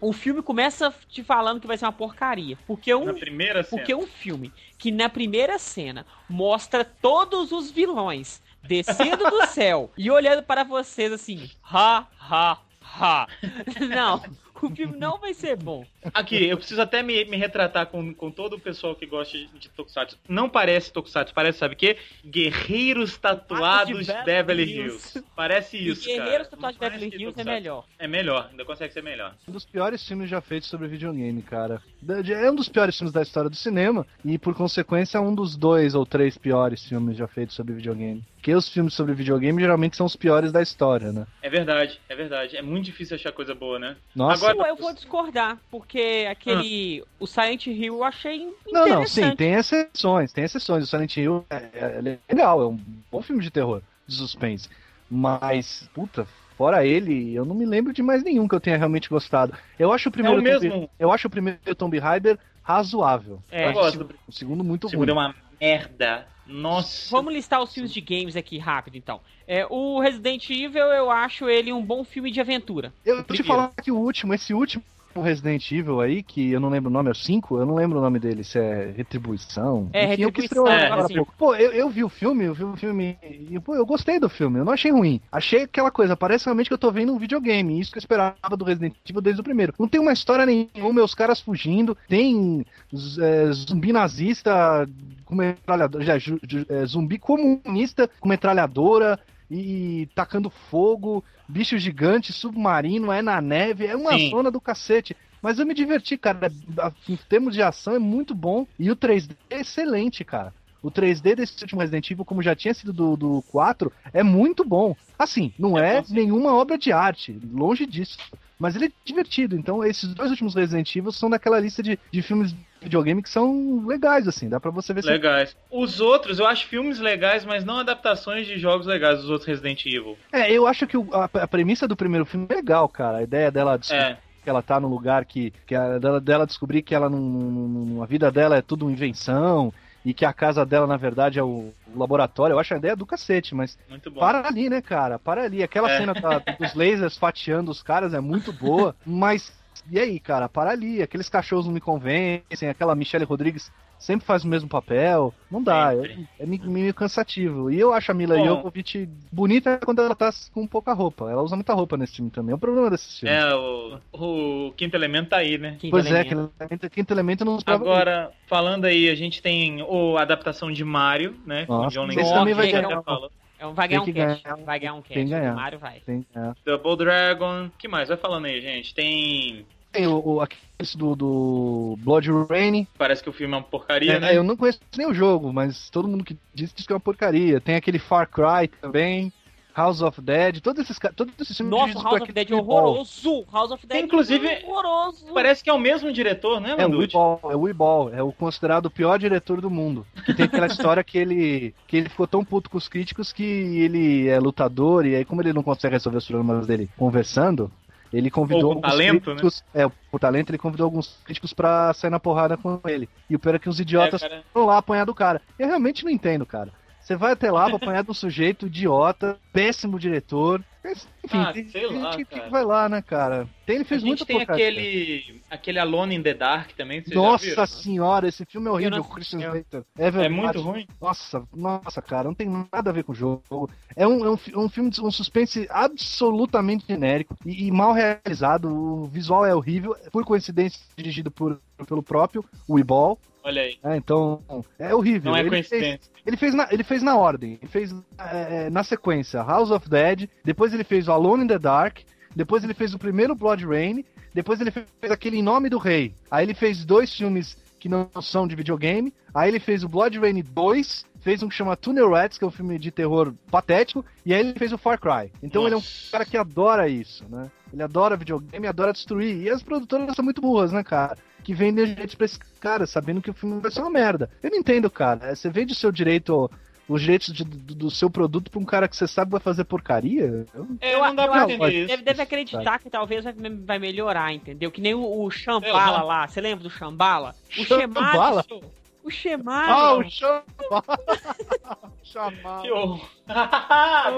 O filme começa te falando que vai ser uma porcaria. Porque um, Na primeira cena. porque um filme que na primeira cena mostra todos os vilões descendo do céu e olhando para vocês assim, ha, ha, ha. Não, o filme não vai ser bom. Aqui, eu preciso até me, me retratar com, com todo o pessoal que gosta de, de Tokusatsu. Não parece Tokusatsu, parece, sabe o quê? Guerreiros Tatuados de Beverly Beverly Hills. Hills. Parece isso, e Guerreiros cara. Tatuados de Beverly Hills é melhor. É melhor, ainda consegue ser melhor. Um dos piores filmes já feitos sobre videogame, cara. É um dos piores filmes da história do cinema e, por consequência, é um dos dois ou três piores filmes já feitos sobre videogame. Porque os filmes sobre videogame geralmente são os piores da história, né? É verdade, é verdade. É muito difícil achar coisa boa, né? Nossa. Agora- eu vou discordar, porque aquele. O Silent Hill eu achei Não, não, sim, tem exceções, tem exceções. O Silent Hill é, é legal, é um bom filme de terror, de suspense. Mas, puta, fora ele, eu não me lembro de mais nenhum que eu tenha realmente gostado. Eu acho o primeiro, É o mesmo. Tomb, eu acho o primeiro Tomb Raider razoável. É, eu gosto. o segundo muito O segundo é ruim. uma merda. Nossa. Vamos listar os filmes de games aqui rápido, então. É, o Resident Evil, eu acho ele um bom filme de aventura. Eu te falar que o último, esse último Resident Evil aí, que eu não lembro o nome, é o 5, eu não lembro o nome dele, se é Retribuição. É, Enfim, Retribuição, estreou é, assim. Pô, eu, eu vi o filme, eu vi o filme e, pô, eu gostei do filme, eu não achei ruim. Achei aquela coisa, parece realmente que eu tô vendo um videogame, isso que eu esperava do Resident Evil desde o primeiro. Não tem uma história nenhuma, os caras fugindo, tem é, zumbi nazista com metralhadora, é, zumbi comunista com metralhadora e tacando fogo, bicho gigante, submarino, é na neve, é uma Sim. zona do cacete. Mas eu me diverti, cara. Em termos de ação é muito bom. E o 3D é excelente, cara. O 3D desse último Resident Evil, como já tinha sido do, do 4, é muito bom. Assim, não É é nenhuma obra de arte, longe disso. Mas ele é divertido. Então, esses dois últimos Resident Evil são daquela lista de, de filmes videogame que são legais, assim. Dá pra você ver se Legais. Os outros, eu acho filmes legais, mas não adaptações de jogos legais dos outros Resident Evil. É, eu acho que a, a premissa do primeiro filme é legal, cara. A ideia dela descobrir É. que ela tá num lugar que. que a, dela, dela descobrir que ela não, a vida dela é tudo invenção e que a casa dela, na verdade, é o, o laboratório. Eu acho a ideia do cacete, mas Muito bom. para ali, né, cara? Para ali. Aquela É. cena da- dos lasers fatiando os caras é muito boa, mas. E aí, cara, para ali. Aqueles cachorros não me convencem, aquela Michelle Rodrigues sempre faz o mesmo papel. Não dá, Sempre. é, é me- meio cansativo. E eu acho a Mila Bom. Jovovich bonita quando ela tá com pouca roupa. Ela usa muita roupa nesse filme também. É o problema desse filme. É, o, o quinto elemento tá aí, né? Quinto pois é, elemento. quinto elemento, quinto elemento não nos Agora, falando aí, a gente tem o, a adaptação de Mario, né? Com Nossa, John esse Leguizamo, também vai ganhar. É um, vai ganhar um Tem que cast. ganhar. Vai ganhar um Tem cast. que ganhar. O Mario vai. Tem, é. Double Dragon. que mais? Vai falando aí, gente. Tem. Tem o, o aquele do, do Blood Rain. Parece que o filme é uma porcaria, É, né? Eu não conheço nem o jogo, mas todo mundo que diz diz que é uma porcaria. Tem aquele Far Cry também. House of Dead, todos esses, todos esses filmes Nossa, dirigidos House of Dead é horroroso. House of Dead Inclusive, é horroroso. Parece que é o mesmo diretor, né, É o Landucci? Weeball, é o Weeball, é o considerado o pior diretor do mundo. Que tem aquela história que ele que ele ficou tão puto com os críticos que ele é lutador e aí como ele não consegue resolver os problemas dele conversando, ele convidou alguns talento, né? críticos, é, por talento ele convidou alguns críticos pra sair na porrada com ele. E o pior é que os idiotas É, cara. lá apanhar do cara. Eu realmente não entendo, cara. Você vai até lá pra apanhar de um sujeito idiota, péssimo diretor. Enfim, Ah, tem, sei tem lá, gente que vai lá, né, cara? Tem, ele A fez gente muita tem aquele, aquele Alone in the Dark também, Nossa viram? senhora, esse filme é horrível, não- Christian eu- Slater. É verdade. É muito ruim. Nossa, nossa, cara, não tem nada a ver com o jogo. É um, é um, fi- um filme de um suspense absolutamente genérico e, e mal realizado. O visual é horrível, por coincidência, dirigido por, pelo próprio Weeball. Olha aí. É, então, é horrível. Não é Ele fez- coincidência. ele fez na, ele fez na ordem, ele fez é, na sequência House of Dead, depois ele fez o Alone in the Dark, depois ele fez o primeiro Blood Rain, depois ele fez aquele Em Nome do Rei. Aí ele fez dois filmes que não são de videogame, aí ele fez o Blood Rain 2, fez um que chama Tunnel Rats, que é um filme de terror patético, e aí ele fez o Far Cry. Então ele é um Nossa. cara que adora isso, né? Ele adora videogame, adora destruir. E as produtoras são muito burras, né, cara? Que vendem os direitos pra esse cara, sabendo que o filme vai ser uma merda. Eu não entendo, cara. Você vende o seu direito, os direitos de- do, do seu produto pra um cara que você sabe vai fazer porcaria? Eu não- É, não dá eu pra entender isso. Deve, deve acreditar que talvez vai, vai melhorar, entendeu? Que nem o, o Shambhala lá. Você lembra do Shambhala? O Shambhala? O Shemado. Ah, o chama! Chamado. Que horror.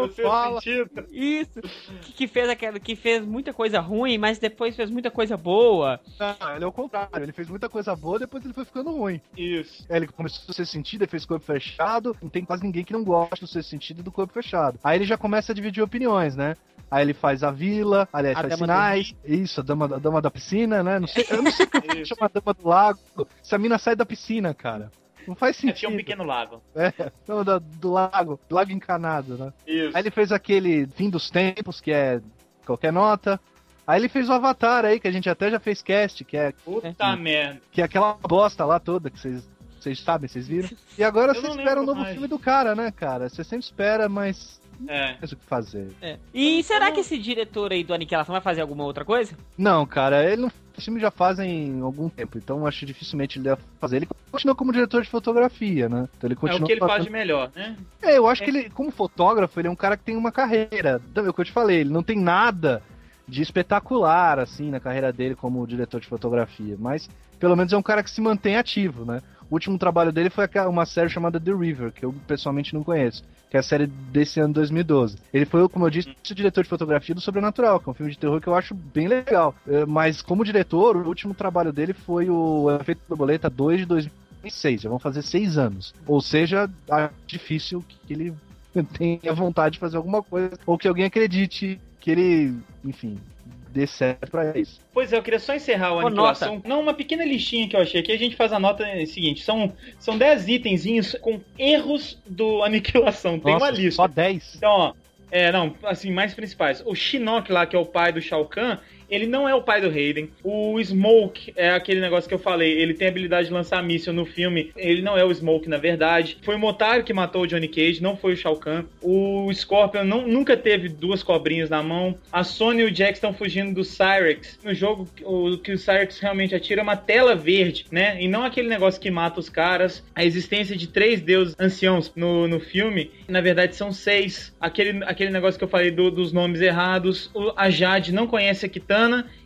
Você fala. sentido. Isso. Que, que fez aquela, que fez muita coisa ruim, mas depois fez muita coisa boa. Não, ele é o contrário. Ele fez muita coisa boa, depois ele foi ficando ruim. Isso. É, ele começou a ser sentido, ele fez corpo fechado. Não tem quase ninguém que não gosta do ser sentido e do corpo fechado. Aí ele já começa a dividir opiniões, né? Aí ele faz a vila, aliás, A faz do sinais. Isso, a dama, a dama da piscina, né? Não sei, eu não sei como Isso. chama a dama do lago. Se a mina sai da piscina, cara. Não faz É, tinha sentido. um pequeno lago. É, não, da- do lago, do lago encanado, né? Isso. Aí ele fez aquele Fim dos Tempos, que é qualquer nota. Aí ele fez o Avatar aí, que a gente até já fez cast, que é, Puta merda. que é aquela bosta lá toda que vocês. Vocês sabem, vocês viram? E agora você espera um lembro novo mais. filme do cara, né, cara? Você sempre espera, mas É. não tem o que fazer. É. E será que esse diretor aí do Aniquilação vai fazer alguma outra coisa? Não, cara, ele não. Esse filme já fazem algum tempo, então acho dificilmente ele deve fazer. Ele continua como diretor de fotografia, né? Então ele É continua o que ele fazendo- faz de melhor, né? É, eu acho que ele, como fotógrafo, ele é um cara que tem uma carreira. Então, É o que eu te falei, ele não tem nada de espetacular, assim, na carreira dele como diretor de fotografia. Mas, pelo menos, é um cara que se mantém ativo, né? O último trabalho dele foi uma série chamada The River, que eu pessoalmente não conheço, que é a série desse ano 2012. Ele foi, como eu disse, o diretor de fotografia do Sobrenatural, que é um filme de terror que eu acho bem legal. É, Mas, como diretor, o último trabalho dele foi o Efeito Borboleta 2 de 2006. Já vão fazer seis anos. Ou seja, acho difícil que ele tenha vontade de fazer alguma coisa, ou que alguém acredite que ele, enfim, dê certo pra isso. Pois é, eu queria só encerrar o Aniquilação. Não, uma pequena listinha que eu achei aqui. A gente faz a nota é, seguinte: são, são 10 itenzinhos com erros do Aniquilação. Tem Nossa, uma lista. Só 10. Então, ó. É, não, assim, mais principais. O Shinnok lá, que é o pai do Shao Kahn, ele não é o pai do Raiden. O Smoke é aquele negócio que eu falei, ele tem a habilidade de lançar míssil no filme. Ele não é o Smoke, na verdade. Foi o Motaro que matou o Johnny Cage, não foi o Shao Kahn. O Scorpion não, nunca teve duas cobrinhas na mão. A Sony e o Jax estão fugindo do Cyrex. No jogo, o que o Cyrex realmente atira é uma tela verde, né? E não aquele negócio que mata os caras. A existência de três deuses anciãos no, no filme, na verdade são seis. Aquele, aquele negócio que eu falei do- dos nomes errados. O, a Jade não conhece a Kitana.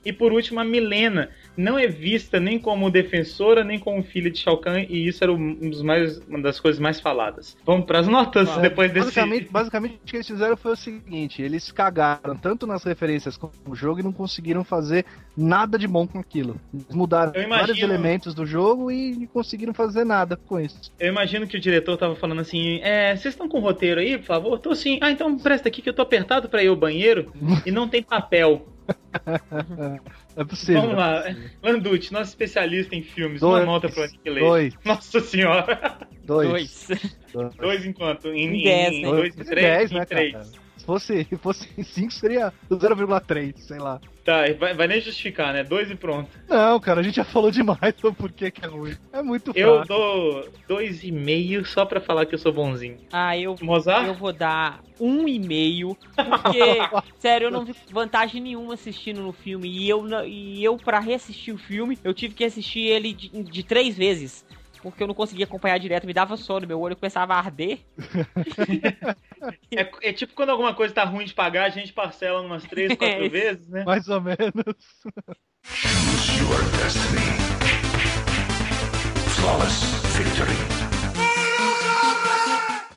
E por último, a Milena não é vista nem como defensora, nem como filha de Shao Kahn. E isso era um dos mais, uma das coisas mais faladas. Vamos para as notas depois desse... Basicamente, basicamente, o que eles fizeram foi o seguinte: eles cagaram tanto nas referências como no jogo e não conseguiram fazer nada de bom com aquilo. Eles mudaram imagino- vários elementos do jogo e não conseguiram fazer nada com isso. Eu imagino que o diretor tava falando assim: é, vocês estão com o roteiro aí, por favor? Tô sim. Ah, então presta aqui que eu tô apertado pra ir ao banheiro e não tem papel. É possível. Vamos lá. Landucci, nosso especialista em filmes, Dois. uma nota pro Annihilation. Dois. Nossa senhora. Dois. Dois. Dois. Enquanto? Em, Em em, dez, em né? dois e Dois. três? Dez, em né, três. cara? Se fosse, se fosse em 5 seria 0,3, sei lá. Tá, vai, vai nem justificar, né? Dois e pronto. Não, cara, a gente já falou demais sobre por que que é ruim. É muito Eu fraco. dou dois e meio só pra falar que eu sou bonzinho. Ah, eu, Mozart? eu vou dar um e meio, porque, sério, eu não vi vantagem nenhuma assistindo no filme. E eu, e eu para reassistir o filme, eu tive que assistir ele de, de três vezes. Porque eu não conseguia acompanhar direto, me dava sono, meu olho começava a arder. É, é tipo quando alguma coisa tá ruim de pagar, a gente parcela umas três, É quatro isso. vezes, né? Mais ou menos. Choose your destiny. Flawless victory.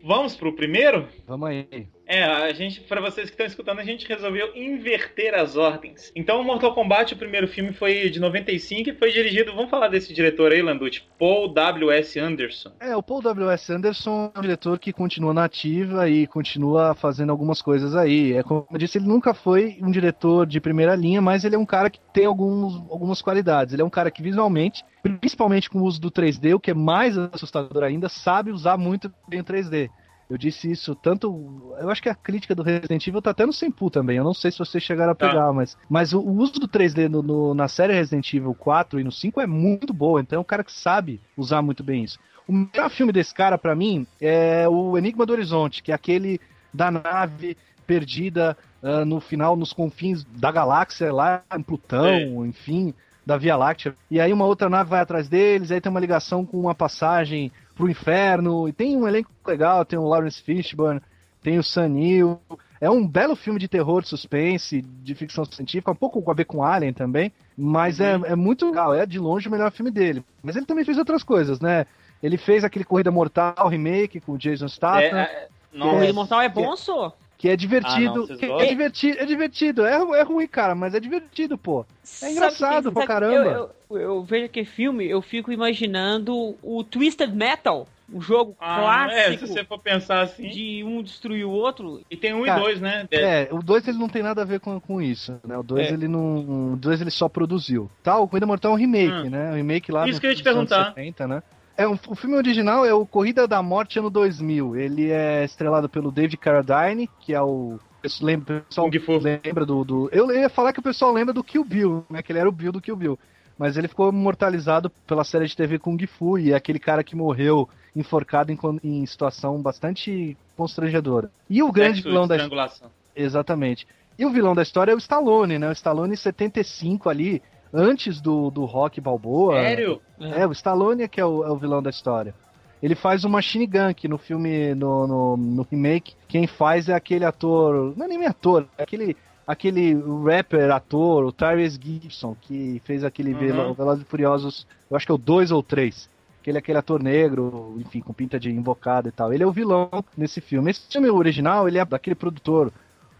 Vamos pro primeiro? Vamos aí. É, a gente, pra vocês que estão escutando, a gente resolveu inverter as ordens. Então, o Mortal Kombat, o primeiro filme, foi de 95 e foi dirigido, vamos falar desse diretor aí, Landucci, Paul W.S. Anderson. É, o Paul W.S. Anderson é um diretor que continua na ativa e continua fazendo algumas coisas aí. É como eu disse, ele nunca foi um diretor de primeira linha, mas ele é um cara que tem alguns, algumas qualidades. Ele é um cara que visualmente, principalmente com o uso do 3D, o que é mais assustador ainda, sabe usar muito bem o 3D. Eu disse isso tanto. Eu acho que a crítica do Resident Evil tá até no Senpu também. Eu não sei se vocês chegaram a Tá. pegar, mas. Mas o, uso do 3D no- no- na série Resident Evil 4 e no 5 é muito boa. Então é um cara que sabe usar muito bem isso. O melhor filme desse cara, pra mim, é o Enigma do Horizonte, que é aquele da nave perdida ah, no final, nos confins da galáxia, lá em Plutão, enfim, da Via Láctea. E aí uma outra nave vai atrás deles, aí tem uma ligação com uma passagem pro inferno, e tem um elenco legal, tem o Lawrence Fishburne, tem o Sam Neill. É um belo filme de terror, de suspense, de ficção científica, um pouco a ver com Alien também, mas é, é muito legal, é de longe o melhor filme dele. Mas ele também fez outras coisas, né? Ele fez aquele Corrida Mortal remake com o Jason Statham, É, é, nossa. Corrida Mortal é bom, só. Que é Ah, divertido. não, vocês que- é divertido, é divertido. É, é ruim, cara, mas é divertido, pô. É engraçado pra caramba. Eu, eu, eu vejo aquele filme, eu fico imaginando o Twisted Metal, um jogo Ah, é, se clássico você for pensar assim. de um destruir o outro. E tem um Cara, e dois, né? É, o 2 ele não tem nada a ver com, com isso, né? O 2 É. ele não. O 2 ele só produziu. Tá, o Corrida Mortal é um remake, Hum. né? Um remake lá Isso no- que eu ia te perguntar. 70, né? É, um, o filme original é o Corrida da Morte ano 2000. Ele é estrelado pelo David Carradine, que é o. Lembra, o pessoal lembra do, do. Eu ia falar que o pessoal lembra do Kill Bill, né? Que ele era o Bill do Kill Bill. Mas ele ficou imortalizado pela série de TV Kung Fu e é aquele cara que morreu enforcado em, em situação bastante constrangedora. E o grande Sexo, vilão da. Exatamente. E o vilão da história é o Stallone, né? O Stallone em 75 ali, antes do, do Rock Balboa. Sério? É, o Stallone é que é o, é o vilão da história. Ele faz o Machine Gun, que no filme, no, no, no remake, quem faz é aquele ator. Não é nem ator, é aquele, aquele rapper, ator, o Tyrese Gibson, que fez aquele Uhum. Velo- Velozes e Furiosos, eu acho que é o 2 ou 3. Que ele é aquele ator negro, enfim, com pinta de invocado e tal. Ele é o vilão nesse filme. Esse filme original, ele é daquele produtor,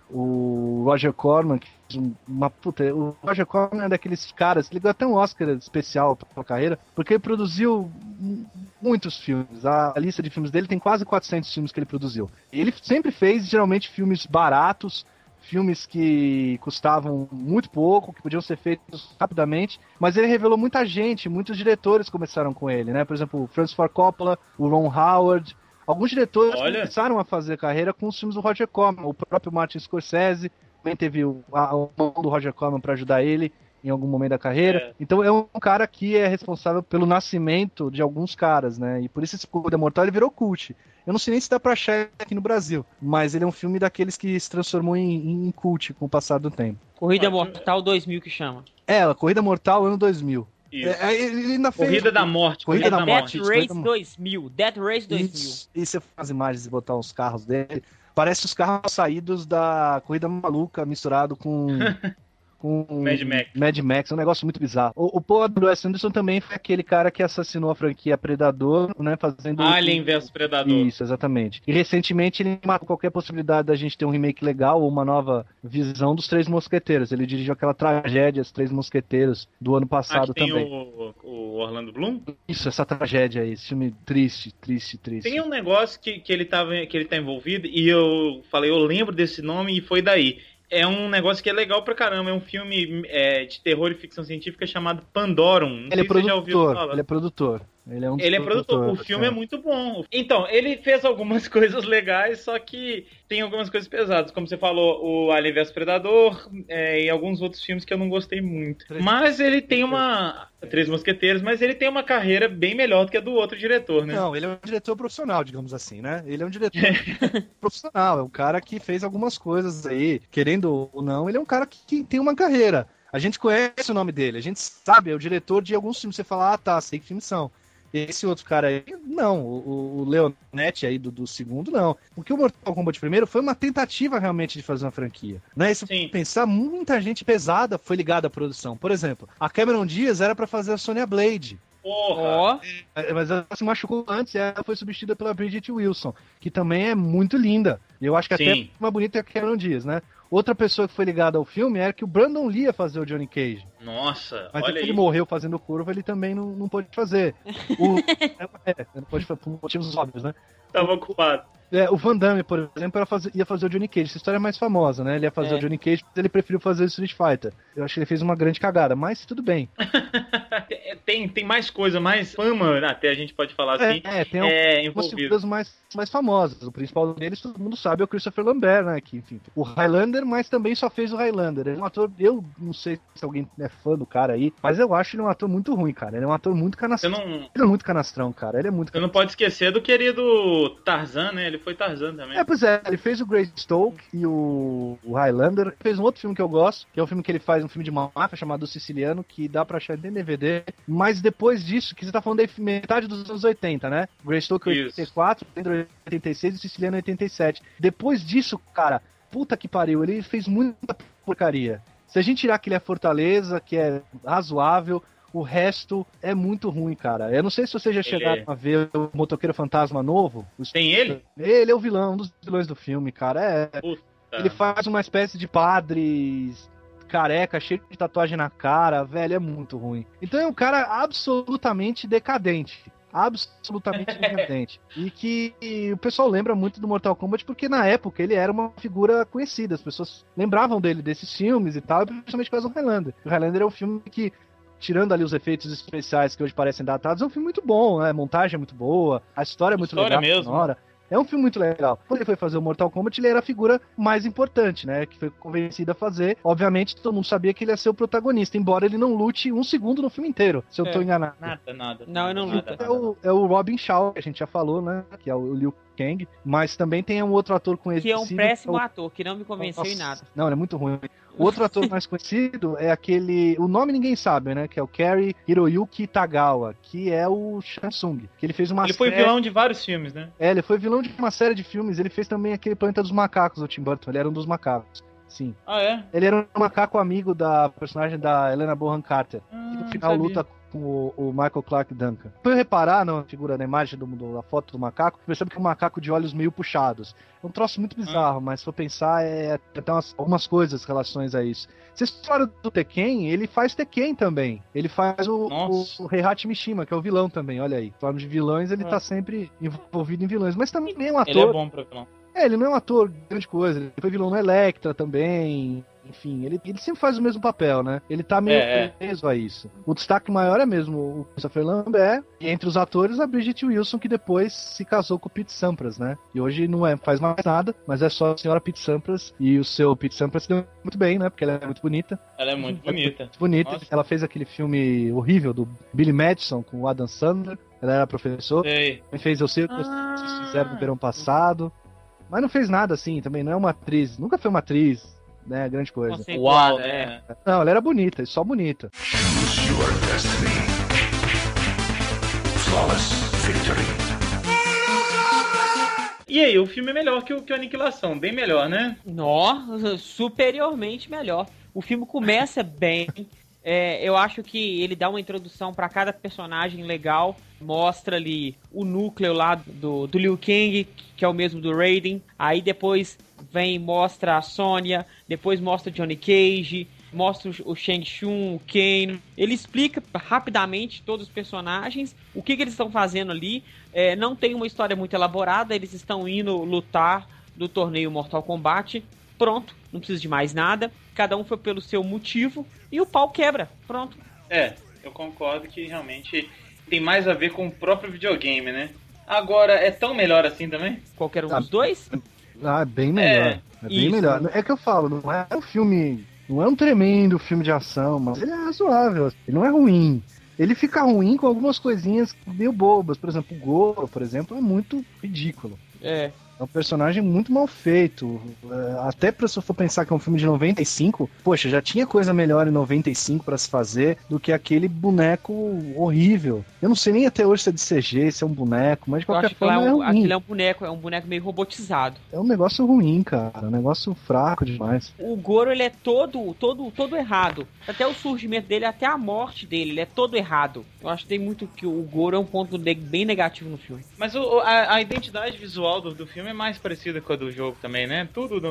o Roger Corman, que um- uma puta. O Roger Corman é daqueles caras, ele ganhou até um Oscar especial pela carreira, porque ele produziu mu- muitos filmes. A, a lista de filmes dele tem quase 400 filmes que ele produziu. Ele sempre fez, geralmente, filmes baratos, filmes que custavam muito pouco, que podiam ser feitos rapidamente, mas ele revelou muita gente, muitos diretores começaram com ele, né? Por exemplo, o Francis Ford Coppola, o Ron Howard, alguns diretores Olha. começaram a fazer carreira com os filmes do Roger Corman, o próprio Martin Scorsese também teve o, a, mão do Roger Corman para ajudar ele em algum momento da carreira. É. Então é um cara que é responsável pelo nascimento de alguns caras, né? E por isso esse Corrida Mortal ele virou cult. Eu não sei nem se dá pra achar aqui no Brasil, mas ele é um filme daqueles que se transformou em, em cult com o passar do tempo. Corrida Mortal 2000 que chama. É, a Corrida Mortal ano 2000. Isso. É, ele ainda fez. Corrida da Morte. Corrida da da Death Morte. Morte. Race Corrida- 2000. Death Race 2000. Isso. E você faz imagens e botar os carros dele. Parece os carros saídos da Corrida Maluca misturado com. com Mad Max. Mad Max, é um negócio muito bizarro. O, o Paul W.S. Anderson também foi aquele cara que assassinou a franquia Predador, né? Fazendo. Alien vs Predador. Isso, exatamente. E recentemente ele matou qualquer possibilidade da gente ter um remake legal ou uma nova visão dos Três Mosqueteiros. Ele dirigiu aquela tragédia, Os Três Mosqueteiros, do ano Ah, passado que tem também. o, o Orlando Bloom. Isso, essa tragédia aí, esse filme triste, triste, triste. Tem um negócio que, que, ele tava, que ele tá envolvido e eu falei, eu lembro desse nome e foi daí. É um negócio que é legal pra caramba. É um filme é, de terror e ficção científica chamado Pandorum. Não Ele é produtor, ele é produtor. Ele é um Ele é produtor. O filme é né? muito bom. Então, ele fez algumas coisas legais, só que tem algumas coisas pesadas. Como você falou, o Alien vs Predador é, e alguns outros filmes que eu não gostei muito. Mas ele tem uma. Três Mosqueteiros, mas ele tem uma carreira bem melhor do que a do outro diretor, né? Não, ele é um diretor profissional, digamos assim, né? Ele é um diretor profissional, é um cara que fez algumas coisas aí, querendo ou não, ele é um cara que, que tem uma carreira. A gente conhece o nome dele, a gente sabe, é o diretor de alguns filmes. Você fala, ah, tá, sei que filmes são. Esse outro cara aí, não. O, o Leonetti aí do, do segundo, não. Porque o Mortal Kombat primeiro foi uma tentativa realmente de fazer uma franquia. Né? Se Sim. pensar, muita gente pesada foi ligada à produção. Por exemplo, a Cameron Diaz era pra fazer a Sonya Blade. Porra! É, Mas ela se machucou antes e ela foi substituída pela Bridget Wilson, que também é muito linda. E eu acho que até Sim. mais bonita que a Cameron Diaz, né? Outra pessoa que foi ligada ao filme era que o Brandon Lee ia fazer o Johnny Cage. Nossa, Mas olha aí. ele morreu fazendo curva, ele também não, não pôde fazer. O, é, é, não pôde fazer por motivos óbvios, né? Tava ocupado. É, o Van Damme, por exemplo, fazer- ia fazer o Johnny Cage. Essa história é mais famosa, né? Ele ia fazer É. o Johnny Cage, mas ele preferiu fazer o Street Fighter. Eu acho que ele fez uma grande cagada, mas tudo bem. É, tem, tem mais coisa, mais fama, até a gente pode falar assim, É, é, tem é, algumas figuras mais, mais famosas. O principal deles, todo mundo sabe, é o Christopher Lambert, né? Que, enfim, o Highlander, mas também só fez o Highlander. Ele é um ator, eu não sei se alguém é fã do cara aí, mas eu acho ele um ator muito ruim, cara. Ele é um ator muito canastrão. não, Ele é muito canastrão, cara. Ele é muito você não pode esquecer do querido Tarzan, né? Ele foi Tarzan também. É, pois é, ele fez o Greystoke e o, o Highlander. Fez um outro filme que eu gosto, que é um filme que ele faz, um filme de máfia chamado Siciliano, que dá pra achar em DVD. Mas depois disso, que você tá falando da metade dos anos 80, né? Greystoke Isso. 84, Highlander 86 e Siciliano 87. Depois disso, cara, puta que pariu, ele fez muita porcaria. Se a gente tirar que ele é Fortaleza, que é razoável, o resto é muito ruim, cara. Eu não sei se vocês já chegaram é- a ver o Motoqueiro Fantasma novo. o Tem ele? ele é o vilão, um dos vilões do filme, cara. É, Puta. ele faz uma espécie de padre careca, cheio de tatuagem na cara, velho, é muito ruim. Então é um cara absolutamente decadente. Absolutamente decadente. E que o pessoal lembra muito do Mortal Kombat porque na época ele era uma figura conhecida. As pessoas lembravam dele desses filmes e tal, e principalmente por causa do Highlander. O Highlander é um filme que tirando ali os efeitos especiais que hoje parecem datados, é um filme muito bom, né? A montagem é muito boa, a história é muito História legal. mesmo. sonora. É um filme muito legal. Quando ele foi fazer o Mortal Kombat, ele era a figura mais importante, né? Que foi convencido a fazer. Obviamente, todo mundo sabia que ele ia ser o protagonista, embora ele não lute um segundo no filme inteiro, se eu É. tô enganado. Nada, nada. Não, eu não nada, luto. É o, é o Robin Shaw, que a gente já falou, né? Que é o Liu Kang. Mas também tem um outro ator conhecido. Que é um péssimo o- ator, que não me convenceu em Nossa, nada. Não, ele é muito ruim. O outro ator mais conhecido é aquele. O nome ninguém sabe, né? Que é o Kerry Hiroyuki Tagawa, que é o Shansung. Que ele fez uma Ele foi série- vilão de vários filmes, né? É, ele foi vilão de uma série de filmes. Ele fez também aquele Planeta dos Macacos do Tim Burton. Ele era um dos macacos. Sim. Ah, é? Ele era um macaco amigo da personagem da Helena Bonham Carter. Que Ah, no final sabia. luta com o, o Michael Clark Duncan. Foi reparar na figura, na imagem do, do- da foto do macaco, percebe que é um macaco de olhos meio puxados. É um troço muito bizarro, mas se for pensar, é, tem umas, algumas coisas em relações a isso. Vocês falaram do Tekken, ele faz Tekken também. Ele faz o, Nossa. o, o Heihachi Mishima, que é o vilão também, olha aí. Falando de vilões, ele Ah. tá sempre envolvido em vilões, mas também é um ator. Ele é bom pra vilão. É, ele não é um ator grande coisa. Ele foi vilão no Electra também. Enfim, ele, ele sempre faz o mesmo papel, né? Ele tá meio É, preso a isso. O destaque maior é mesmo o Christopher Lambert, e entre os atores a Bridget Wilson, que depois se casou com o Pete Sampras, né? E hoje não é, faz mais nada, mas é só a senhora Pete Sampras, e o seu Pete Sampras se deu muito bem, né? Porque ela é muito bonita. Ela é muito bonita. Muito bonita. Nossa. Ela fez aquele filme horrível do Billy Madison com o Adam Sandler. Ela era professor. Sei. Fez Eu Sei o que vocês fizeram no verão passado. Mas não fez nada assim também, não é uma atriz. Nunca foi uma atriz, né? Grande coisa. Uau, é. né? Não, ela era bonita, só bonita. Choose your destiny. Flawless victory. E aí, o filme é melhor que o, que o Aniquilação, bem melhor, né? Nossa, superiormente melhor. O filme começa bem. É, eu acho que ele dá uma introdução pra cada personagem legal. Mostra ali o núcleo lá do, do Liu Kang, que é o mesmo do Raiden. Aí depois vem mostra a Sonya. Depois mostra Johnny Cage. Mostra o- Shang Tsung, o Kano. Ele explica rapidamente todos os personagens, o que, que eles estão fazendo ali. É, não tem uma história muito elaborada, eles estão indo lutar do torneio Mortal Kombat. Pronto, não precisa de mais nada. Cada um foi pelo seu motivo e o pau quebra. Pronto. É, eu concordo que realmente tem mais a ver com o próprio videogame, né? Agora, é tão melhor assim também? Qualquer um Ah, dos dois? Ah, é bem melhor. É, É, bem isso. melhor. É que eu falo, não é um filme. Não é um tremendo filme de ação, mas ele é razoável. Ele não é ruim. Ele fica ruim com algumas coisinhas meio bobas. Por exemplo, o Goro, por exemplo, é muito ridículo. É. É um personagem muito mal feito. É, Até pra se eu for pensar que é um filme de 95, poxa, já tinha coisa melhor em 95 pra se fazer do que aquele boneco horrível. Eu não sei nem até hoje se é de CG, se é um boneco, mas de qualquer forma é é um, ruim. aquilo é um boneco, é um boneco meio robotizado. É um negócio ruim, cara. É um negócio fraco demais. O Goro, ele é todo, todo, todo errado. Até o surgimento dele, até a morte dele, ele é todo errado. Eu acho que tem muito que o Goro é um ponto bem negativo no filme. Mas o- a, a identidade visual do, do filme é mais parecida com a do jogo também, né? Tudo.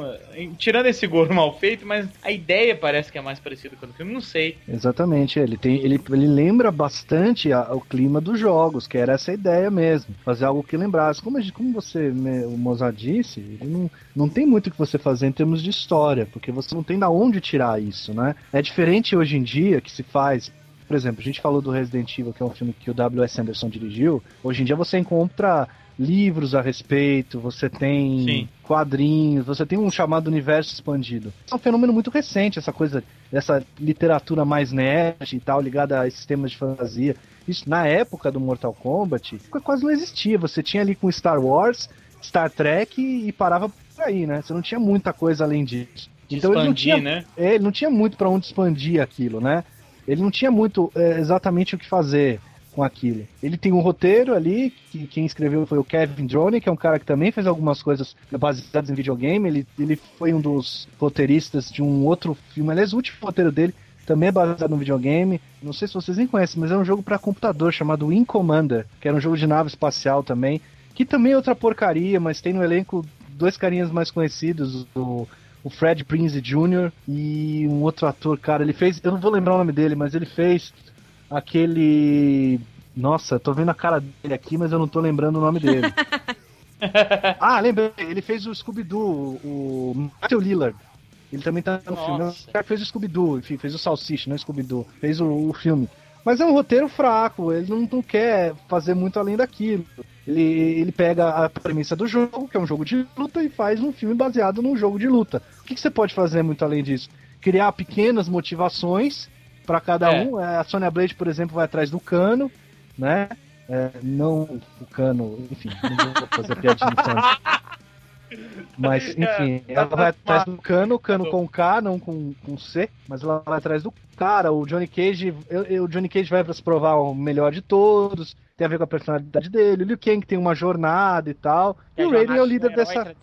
tirando esse Goro mal feito, mas a ideia parece que é mais parecida com a do filme, não sei. Exatamente, ele tem, ele, ele lembra bastante a- o clima dos jogos, que era essa ideia mesmo, fazer algo que lembrasse. Como, como você, me- o Mozart disse, ele não, não tem muito o que você fazer em termos de história, porque você não tem da onde tirar isso, né? É diferente hoje em dia que se faz. Por exemplo, a gente falou do Resident Evil, que é um filme que o W.S. Anderson dirigiu. Hoje em dia você encontra livros a respeito, você tem Sim. quadrinhos, você tem um chamado universo expandido. É um fenômeno muito recente, essa coisa dessa literatura mais nerd e tal, ligada a esses temas de fantasia. Isso na época do Mortal Kombat quase não existia. Você tinha ali com Star Wars, Star Trek e, parava por aí, né? Você não tinha muita coisa além disso. De Então ele não expandir, tinha, né? é, ele não tinha muito pra onde expandir aquilo, né? Ele não tinha muito é, exatamente o que fazer com aquilo. Ele tem um roteiro ali, que quem escreveu foi o Kevin Drone, que é um cara que também fez algumas coisas baseadas em videogame. Ele, ele foi um dos roteiristas de um outro filme, aliás, o último roteiro dele também é baseado no videogame. Não sei se vocês nem conhecem, mas é um jogo para computador chamado Wing Commander, que era um jogo de nave espacial também, que também é outra porcaria, mas tem no elenco dois carinhas mais conhecidos, o, o Fred Prinze Jr. e um outro ator, cara, ele fez, eu não vou lembrar o nome dele, mas ele fez aquele nossa, tô vendo a cara dele aqui, mas eu não tô lembrando o nome dele. ah, lembrei, ele fez o Scooby-Doo, o Matthew Lillard. Ele também tá no filme. Nossa. O cara fez o Scooby-Doo, enfim, fez o Salsicha, não é Scooby-Doo. Fez o, o filme. Mas é um roteiro fraco, ele não, não quer fazer muito além daquilo. Ele, ele pega a premissa do jogo, que é um jogo de luta, e faz um filme baseado num jogo de luta. O que, que você pode fazer muito além disso? Criar pequenas motivações para cada É. um. É, A Sonya Blade, por exemplo, vai atrás do cano, né? É, não o cano, enfim, não vou fazer piadinha. Mas, enfim, ela vai atrás do cano, cano com K, não com, com C, mas ela vai atrás do cara. O Johnny Cage, eu- eu- o Johnny Cage vai pra se provar o melhor de todos, tem a ver com a personalidade dele. O Liu Kang tem uma jornada e tal. E o Raiden é o líder dessa.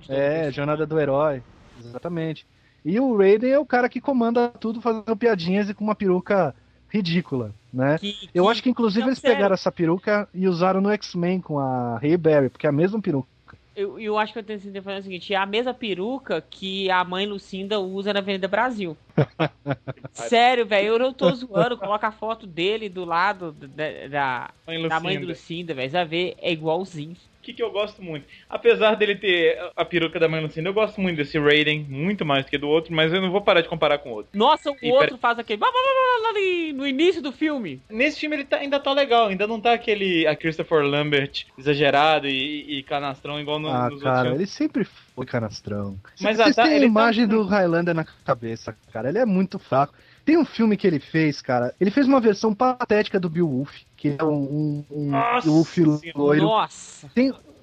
De É, jornada do herói. Exatamente. E o Raiden é o cara que comanda tudo fazendo piadinhas e com uma peruca ridícula, né? Que- Eu que- acho que inclusive Não, eles sério. pegaram essa peruca e usaram no X-Men com a Halle Berry, porque é a mesma peruca. Eu, eu acho que eu tenho que fazer o seguinte: é a mesma peruca que a mãe Lucinda usa na Avenida Brasil. Sério, velho, eu não tô zoando. Coloca a foto dele do lado da, da, Mãe da mãe do Lucinda. Lucinda, velho. Vai ver, é igualzinho. O que, que eu gosto muito? Apesar dele ter a peruca da mãe Lucinda, eu gosto muito desse Raiden, muito mais do que do outro, mas eu não vou parar de comparar com o outro. Nossa, o E outro pera- faz aquele. blá, blá, blá, blá, blá, ali No início do filme. Nesse filme ele tá- ainda tá legal, ainda não tá aquele a Christopher Lambert exagerado e, e canastrão igual no, Ah, nos outros cara, ele sempre foi canastrão. Mas Vocês a- têm a ele tá- imagem do Highlander na cabeça, cara. Ele é muito fraco. Tem um filme que ele fez, cara. Ele fez uma versão patética do Beowulf, que é um, um, um Nossa Beowulf Senhora. loiro. Nossa.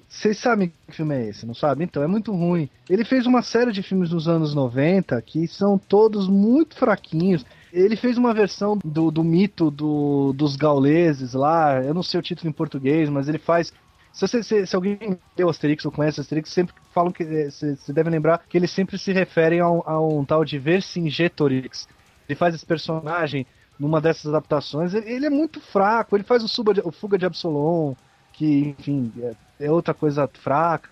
Vocês sabem que filme é esse, não sabem? Então, é muito ruim. Ele fez uma série de filmes dos anos 90 que são todos muito fraquinhos. Ele fez uma versão do, do mito do- dos gauleses lá, eu não sei o título em português, mas ele faz. Se, você- se- se alguém leu Asterix ou conhece Asterix, sempre falam que. eh, Você você deve lembrar que eles sempre se referem a um, a um tal de Vercingetorix. Ele faz esse personagem numa dessas adaptações. Ele, ele é muito fraco. Ele faz o, Suba de- o Fuga de Absalom, que, enfim, é, é outra coisa fraca.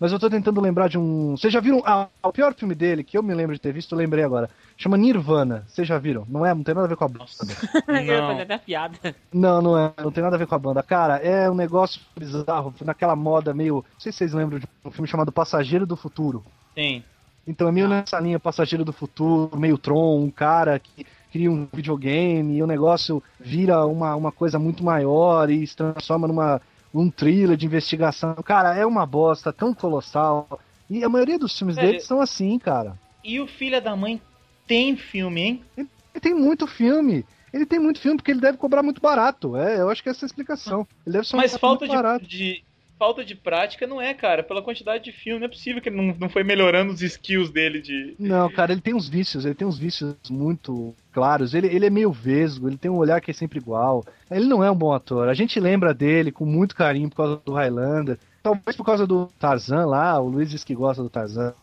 Mas eu tô tentando lembrar de um. Vocês já viram? Ah, o pior filme dele, que eu me lembro de ter visto, eu lembrei agora. Chama Nirvana. Vocês já viram? Não é? Não tem nada a ver com a banda. Não. fazer até piada. Não, não é. Não tem nada a ver com a banda. Cara, é um negócio bizarro. Naquela moda meio. Não sei se vocês lembram de um filme chamado Passageiro do Futuro. Tem. Então é meio nessa linha Passageiro do Futuro, meio Tron, um cara que cria um videogame e o negócio vira uma, uma coisa muito maior e se transforma numa um thriller de investigação. Cara, é uma bosta tão colossal. E a maioria dos filmes É, dele são assim, cara. E o Filha da Mãe tem filme, hein? Ele tem muito filme. Ele tem muito filme porque ele deve cobrar muito barato. É, eu acho que essa é a explicação. Ele deve ser um Mas falta muito de, barato. de- falta de prática não é, cara. Pela quantidade de filme, não é possível que ele não, não foi melhorando os skills dele de. Não, cara, ele tem uns vícios, ele tem uns vícios muito claros. Ele, ele é meio vesgo, ele tem um olhar que é sempre igual. Ele não é um bom ator. A gente lembra dele com muito carinho por causa do Highlander. Talvez por causa do Tarzan lá, o Luiz diz que gosta do Tarzan.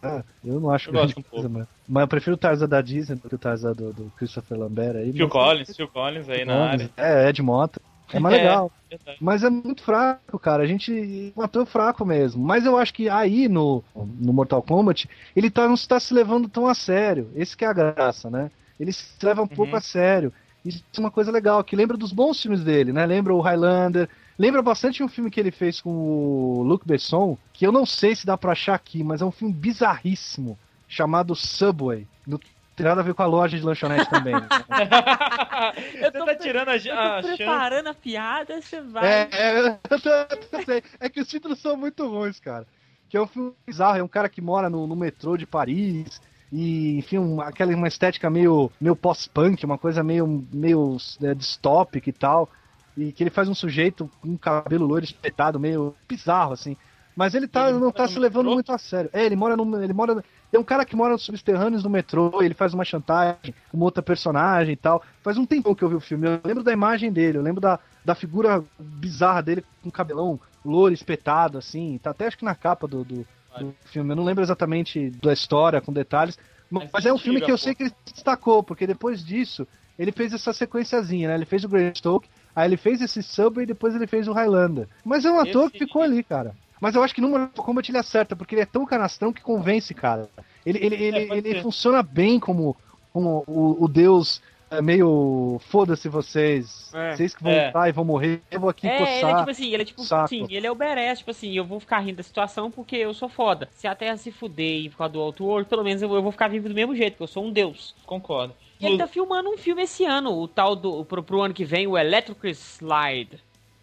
Eu não acho Eu grande gosto um coisa, mas, mas eu prefiro o Tarzan da Disney do que o Tarzan do, do Christopher Lambert aí. Phil mas- Collins, Phil Collins aí na área. É, Ed Mota. É mais É. legal. Verdade. Mas é muito fraco, cara. A gente. Ator fraco mesmo. Mas eu acho que aí no, no Mortal Kombat, ele tá, não está se levando tão a sério. Esse que é a graça, né? Ele se leva um pouco Uhum. a sério. Isso é uma coisa legal, que lembra dos bons filmes dele, né? Lembra o Highlander. Lembra bastante um filme que ele fez com o Luc Besson, que eu não sei se dá pra achar aqui, mas é um filme bizarríssimo, chamado Subway. Não tem nada a ver com a loja de lanchonete também. né? Eu Você tô tá pre- tirando a, Eu a chance. preparando a piada, você vai. É, é, eu eu. É que os títulos são muito ruins, cara. Que é um filme bizarro, é um cara que mora no, no metrô de Paris. E, enfim, um- aquela uma estética meio, meio pós-punk, uma coisa meio, meio é, distópica e tal. E que ele faz um sujeito com um cabelo loiro espetado, meio bizarro, assim. Mas ele, tá, Ele não tá se levando metrô? muito a sério. É, ele mora no. Ele mora. É um cara que mora nos subterrâneos do metrô, ele faz uma chantagem com uma outra personagem e tal. Faz um tempão que eu vi o filme. Eu lembro da imagem dele, eu lembro da, da figura bizarra dele com cabelão louro espetado, assim. Tá até acho que na capa do, do, do filme. Eu não lembro exatamente da história, com detalhes. Mas, Mas é um filme que eu pô. sei que ele se destacou, porque depois disso, ele fez essa sequenciazinha, né? Ele fez o Greystoke, aí ele fez esse Subway e depois ele fez o Highlander. Mas é um ator Esse- que ficou ali, cara. Mas eu acho que no Mortal Kombat ele acerta, porque ele é tão canastrão que convence, cara. Ele, ele, ele, pode ele funciona bem como, como o, o deus é, meio foda-se vocês. É. Vocês que vão É. lutar e vão morrer, eu vou aqui É, ele é coçar. tipo assim, ele é tipo saco. assim, ele é o Beres, tipo assim, eu vou ficar rindo da situação porque eu sou foda. Se a Terra se fuder e causa do Outworld, pelo menos eu, eu vou ficar vivo do mesmo jeito, porque eu sou um deus. Concordo. E ele tá filmando um filme esse ano, o tal do. pro, pro ano que vem, o Electric Slide.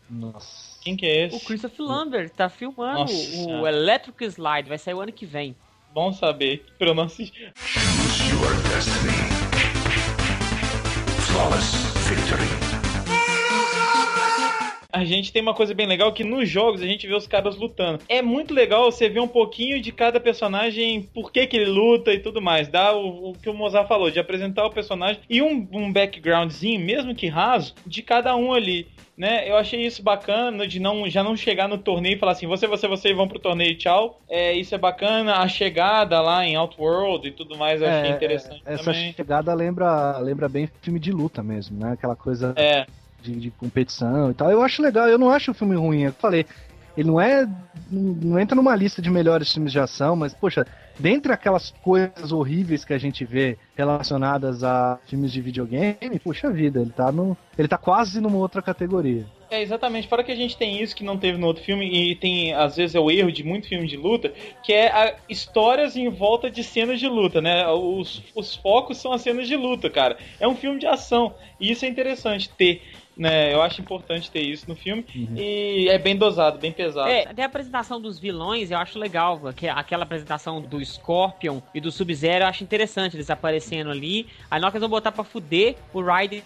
Nossa. Quem que é O esse? Christopher Lambert tá filmando Nossa. o Electric Slide, vai sair o ano que vem. Bom saber, pra eu não assistir. Choose your destiny. Flawless A gente tem uma coisa bem legal que nos jogos a gente vê os caras lutando. É muito legal você ver um pouquinho de cada personagem, por que, que ele luta e tudo mais. Dá o, o que o Mozart falou, de apresentar o personagem e um, um backgroundzinho, mesmo que raso, de cada um ali. Né? Eu achei isso bacana de não já não chegar no torneio e falar assim, você, você, você vão pro torneio e tchau. É, isso é bacana, a chegada lá em Outworld e tudo mais eu achei É, interessante Essa também. chegada lembra, lembra bem filme de luta mesmo, né? Aquela coisa É, de, de competição e tal. Eu acho legal, eu não acho o filme ruim. Eu falei, ele não é. Não, entra numa lista de melhores filmes de ação, mas, poxa, dentre aquelas coisas horríveis que a gente vê relacionadas a filmes de videogame, puxa vida, ele tá no. Ele tá quase numa outra categoria. É, exatamente. Fora que a gente tem isso que não teve no outro filme, e tem, às vezes, é o erro de muito filme de luta, que é histórias em volta de cenas de luta, né? Os, os focos são as cenas de luta, cara. É um filme de ação. E isso é interessante ter. Né, eu acho importante ter isso no filme Uhum. e é bem dosado, bem pesado. É, até a apresentação dos vilões eu acho legal. que Aquela apresentação do Scorpion e do Sub-Zero eu acho interessante eles aparecendo ali. Aí na hora que eles vão botar pra fuder, o Raiden,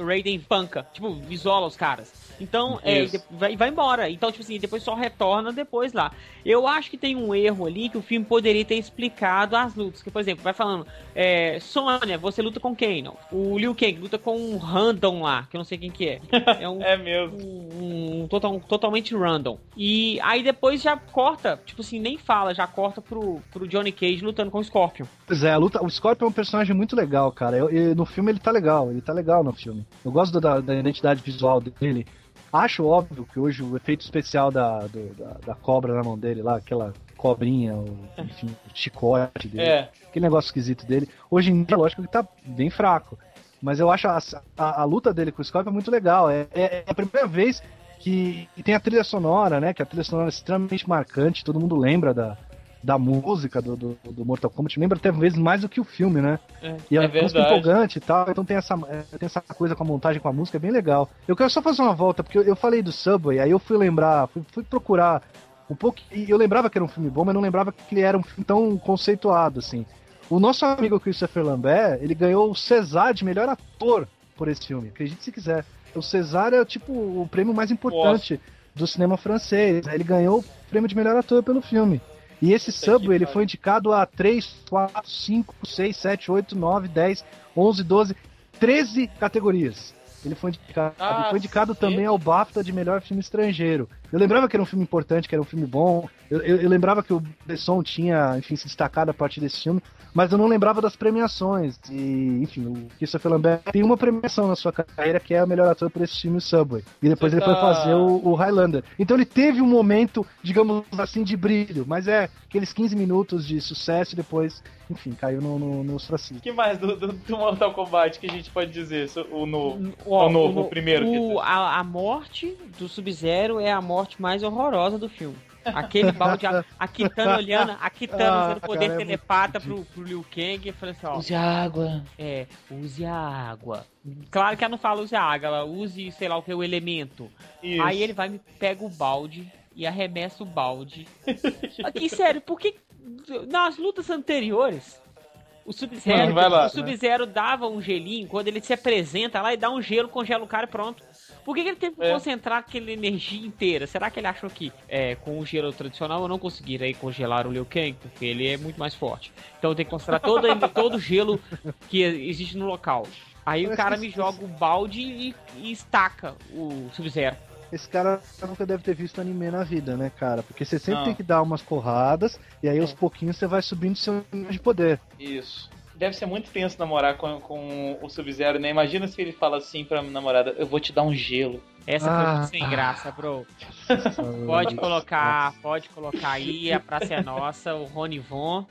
o Raiden panca. Tipo, isola os caras. Então, é, vai, vai embora. Então, tipo assim, depois só retorna depois lá. Eu acho que tem um erro ali que o filme poderia ter explicado as lutas. Que, por exemplo, vai falando, é, Sônia, você luta com Kano. O Liu Kang luta com um random lá, que eu não sei quem que é. É um É mesmo. um, um total, totalmente random. E aí depois já corta, tipo assim, nem fala, já corta pro, pro Johnny Cage lutando com o Scorpion. Pois é, a luta, o Scorpion é um personagem muito legal, cara. Eu- eu- no filme ele tá legal, ele tá legal no filme. Eu gosto da, da identidade visual dele. Acho óbvio que hoje o efeito especial da, do- da, da cobra na mão dele lá, aquela cobrinha, o, enfim, o chicote dele, É. aquele negócio esquisito dele. Hoje em dia, lógico que tá bem fraco. Mas eu acho a, a, a luta dele com o Scorpion muito legal. É, é- é a primeira vez que, tem a trilha sonora, né? Que a trilha sonora é extremamente marcante, todo mundo lembra da, da música do, do, do Mortal Kombat, lembra até vezes mais do que o filme, né? É, E é, é uma música verdade. empolgante e tal, então tem essa, é, tem essa coisa com a montagem com a música, é bem legal. Eu quero só fazer uma volta, porque eu, eu falei do Subway, aí eu fui lembrar, fui, fui procurar um pouco, e eu lembrava que era um filme bom, mas não lembrava que ele era um filme tão conceituado, assim. O nosso amigo Christopher Lambert, ele ganhou o César de melhor ator por esse filme, acredite se quiser. O César é tipo o prêmio mais importante do cinema francês. Ele ganhou o prêmio de melhor ator pelo filme. E esse Subway, ele foi indicado a 3, 4, 5, 6, 7, 8, 9, 10, 11, 12, 13 categorias. Ele foi indicado, Ah, ele foi indicado sim. também ao BAFTA de melhor filme estrangeiro. Eu lembrava que era um filme importante, que era um filme bom. Eu, eu- eu lembrava que o Besson tinha, enfim, se destacado a partir desse filme, mas eu não lembrava das premiações. E, enfim, o Christopher Lambert tem uma premiação na sua carreira que é o melhor ator por esse filme, o Subway. E depois Você ele foi tá- fazer o, o Highlander. Então ele teve um momento, digamos assim, de brilho, mas é aqueles 15 minutos de sucesso e depois, enfim, caiu no, no, no ostracismo. O que mais do, do, do Mortal Kombat que a gente pode dizer? O novo. Ó, o novo, o- o primeiro. o- a, a morte do Sub-Zero é a morte mais horrorosa do filme. Aquele balde, a, a Kitana olhando, a Kitana Ah, usando o poder cara, é telepata pro, pro Liu Kang e falando assim, ó. Use água. É, use a água. Claro que ela não fala use a água, ela use, sei lá o que, o elemento. Isso. Aí ele vai me pega o balde e arremessa o balde. Aqui, sério, por que nas lutas anteriores o Sub-Zero o Sub-Zero dava um gelinho quando ele se apresenta lá e dá um gelo, congela o cara e pronto. Por que, que ele teve que É. concentrar aquela energia inteira? Será que ele achou que é, com o gelo tradicional eu não conseguiria congelar o Liu Kang? Porque ele é muito mais forte. Então eu tenho que concentrar todo, todo o gelo que existe no local. Aí o cara me joga o balde e, e estaca o Sub-Zero. Esse cara nunca deve ter visto anime na vida, né, cara? Porque você sempre Não. tem que dar umas porradas e aí aos pouquinhos você vai subindo seu nível de poder. Isso. Deve ser muito tenso namorar com, com o Sub-Zero, né? Imagina se ele fala assim pra namorada: Eu vou te dar um gelo. Essa foi Ah. sem graça, bro. Pode colocar, pode colocar aí, a praça é nossa, o Rony Von.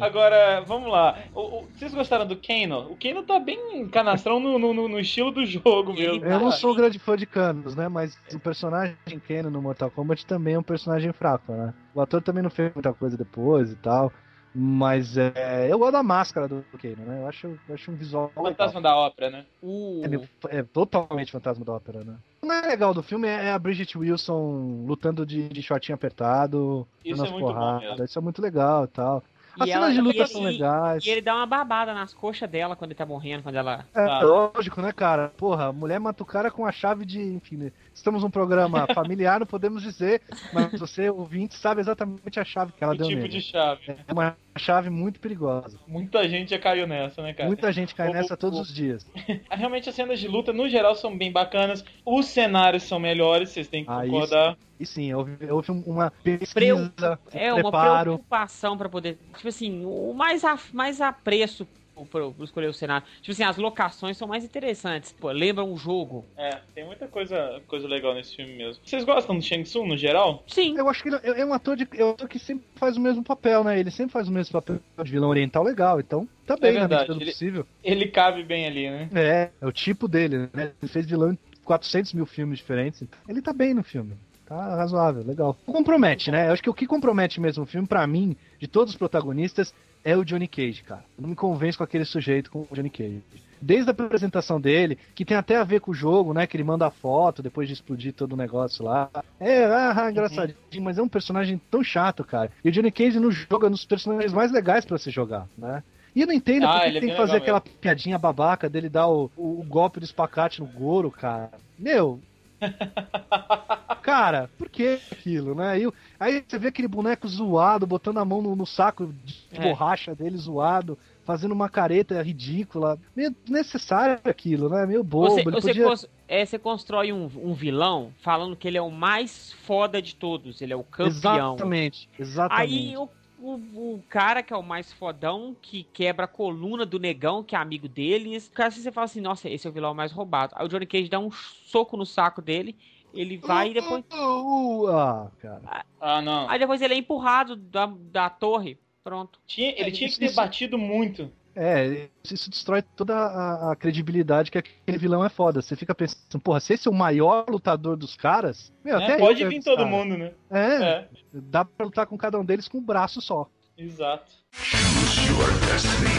Agora, vamos lá. O- o- vocês gostaram do Kano? O Kano tá bem canastrão no, no, no- estilo do jogo mesmo. tá- Eu não sou um grande fã de Canos, né? Mas o personagem Kano no Mortal Kombat também é um personagem fraco, né? O ator também não fez muita coisa depois e tal. Mas é, eu gosto da máscara do Kano, né? Eu acho, eu acho um visual legal. Fantasma da ópera, né? O... É, meio- é totalmente fantasma da ópera, né? O mais legal do filme é a Bridget Wilson lutando de, de shortinho apertado, Isso é muito bom. Isso é muito legal e tal. As E cenas ela- de luta ele- são legais. E ele dá uma babada nas coxas dela quando ele tá morrendo, quando ela. É Tá. lógico, né, cara? Porra, a mulher mata o cara com a chave de. Enfim, né? Estamos num programa familiar, não podemos dizer, mas você, ouvinte, sabe exatamente a chave que ela O deu tipo nele. de chave. É uma chave muito perigosa. Muita gente já caiu nessa, né, cara? Muita gente cai O- nessa todos o- os dias. Realmente as cenas de luta, no geral, são bem bacanas. Os cenários são melhores, vocês têm que Ah, concordar. E sim, houve, houve uma pesquisa, É um uma preparo. preocupação pra poder. Tipo assim, o mais, a, mais apreço pra, pra escolher o cenário. Tipo assim, as locações são mais interessantes. Pô, lembram o jogo. É, tem muita coisa, coisa legal nesse filme mesmo. Vocês gostam do Shang Tsung, no geral? Sim. Eu acho que ele é é um ator, de, é um ator que sempre faz o mesmo papel, né? Ele sempre faz o mesmo papel de vilão oriental legal, então tá bem na verdade, medida do ele- possível. Ele cabe bem ali, né? É, é o tipo dele, né? Ele fez vilão em 400 mil filmes diferentes. Ele tá bem no filme. Tá razoável, legal. Compromete, né? Eu acho que o que compromete mesmo o filme, pra mim, de todos os protagonistas, é o Johnny Cage, cara. Eu não me convenço com aquele sujeito com o Johnny Cage. Desde a apresentação dele, que tem até a ver com o jogo, né? Que ele manda a foto depois de explodir todo o negócio lá. É, ah, engraçadinho, mas é um personagem tão chato, cara. E o Johnny Cage no jogo é um dos personagens mais legais pra se jogar, né? E eu não entendo Ah, por que ele é tem que fazer aquela piadinha babaca dele dar o, o, o golpe do espacate no Goro, cara. Meu. cara, por que aquilo, né? E o- aí você vê aquele boneco zoado, botando a mão no, no saco de É. borracha dele zoado, fazendo uma careta ridícula. Meio desnecessário aquilo, né? Meio bobo. Você, você, podia... cons- é, você constrói um, um vilão falando que ele é o mais foda de todos. Ele é o campeão. Exatamente, exatamente. Aí o, o, o cara que é o mais fodão, que quebra a coluna do negão, que é amigo deles. O cara, assim, você fala assim, nossa, esse é o vilão mais roubado. Aí o Johnny Cage dá um soco no saco dele, ele vai e depois. Uh, uh, ah, cara. Ah, não. Aí depois ele é empurrado da, da torre. Pronto. Tinha, ele É, tinha que ter isso- batido muito. É, isso destrói toda a, a credibilidade que aquele vilão é foda. Você fica pensando, porra, se esse é o maior lutador dos caras, meu, né? até Pode vir todo cara. mundo, né? É, É, dá pra lutar com cada um deles com um braço só. exato. Choose your destiny.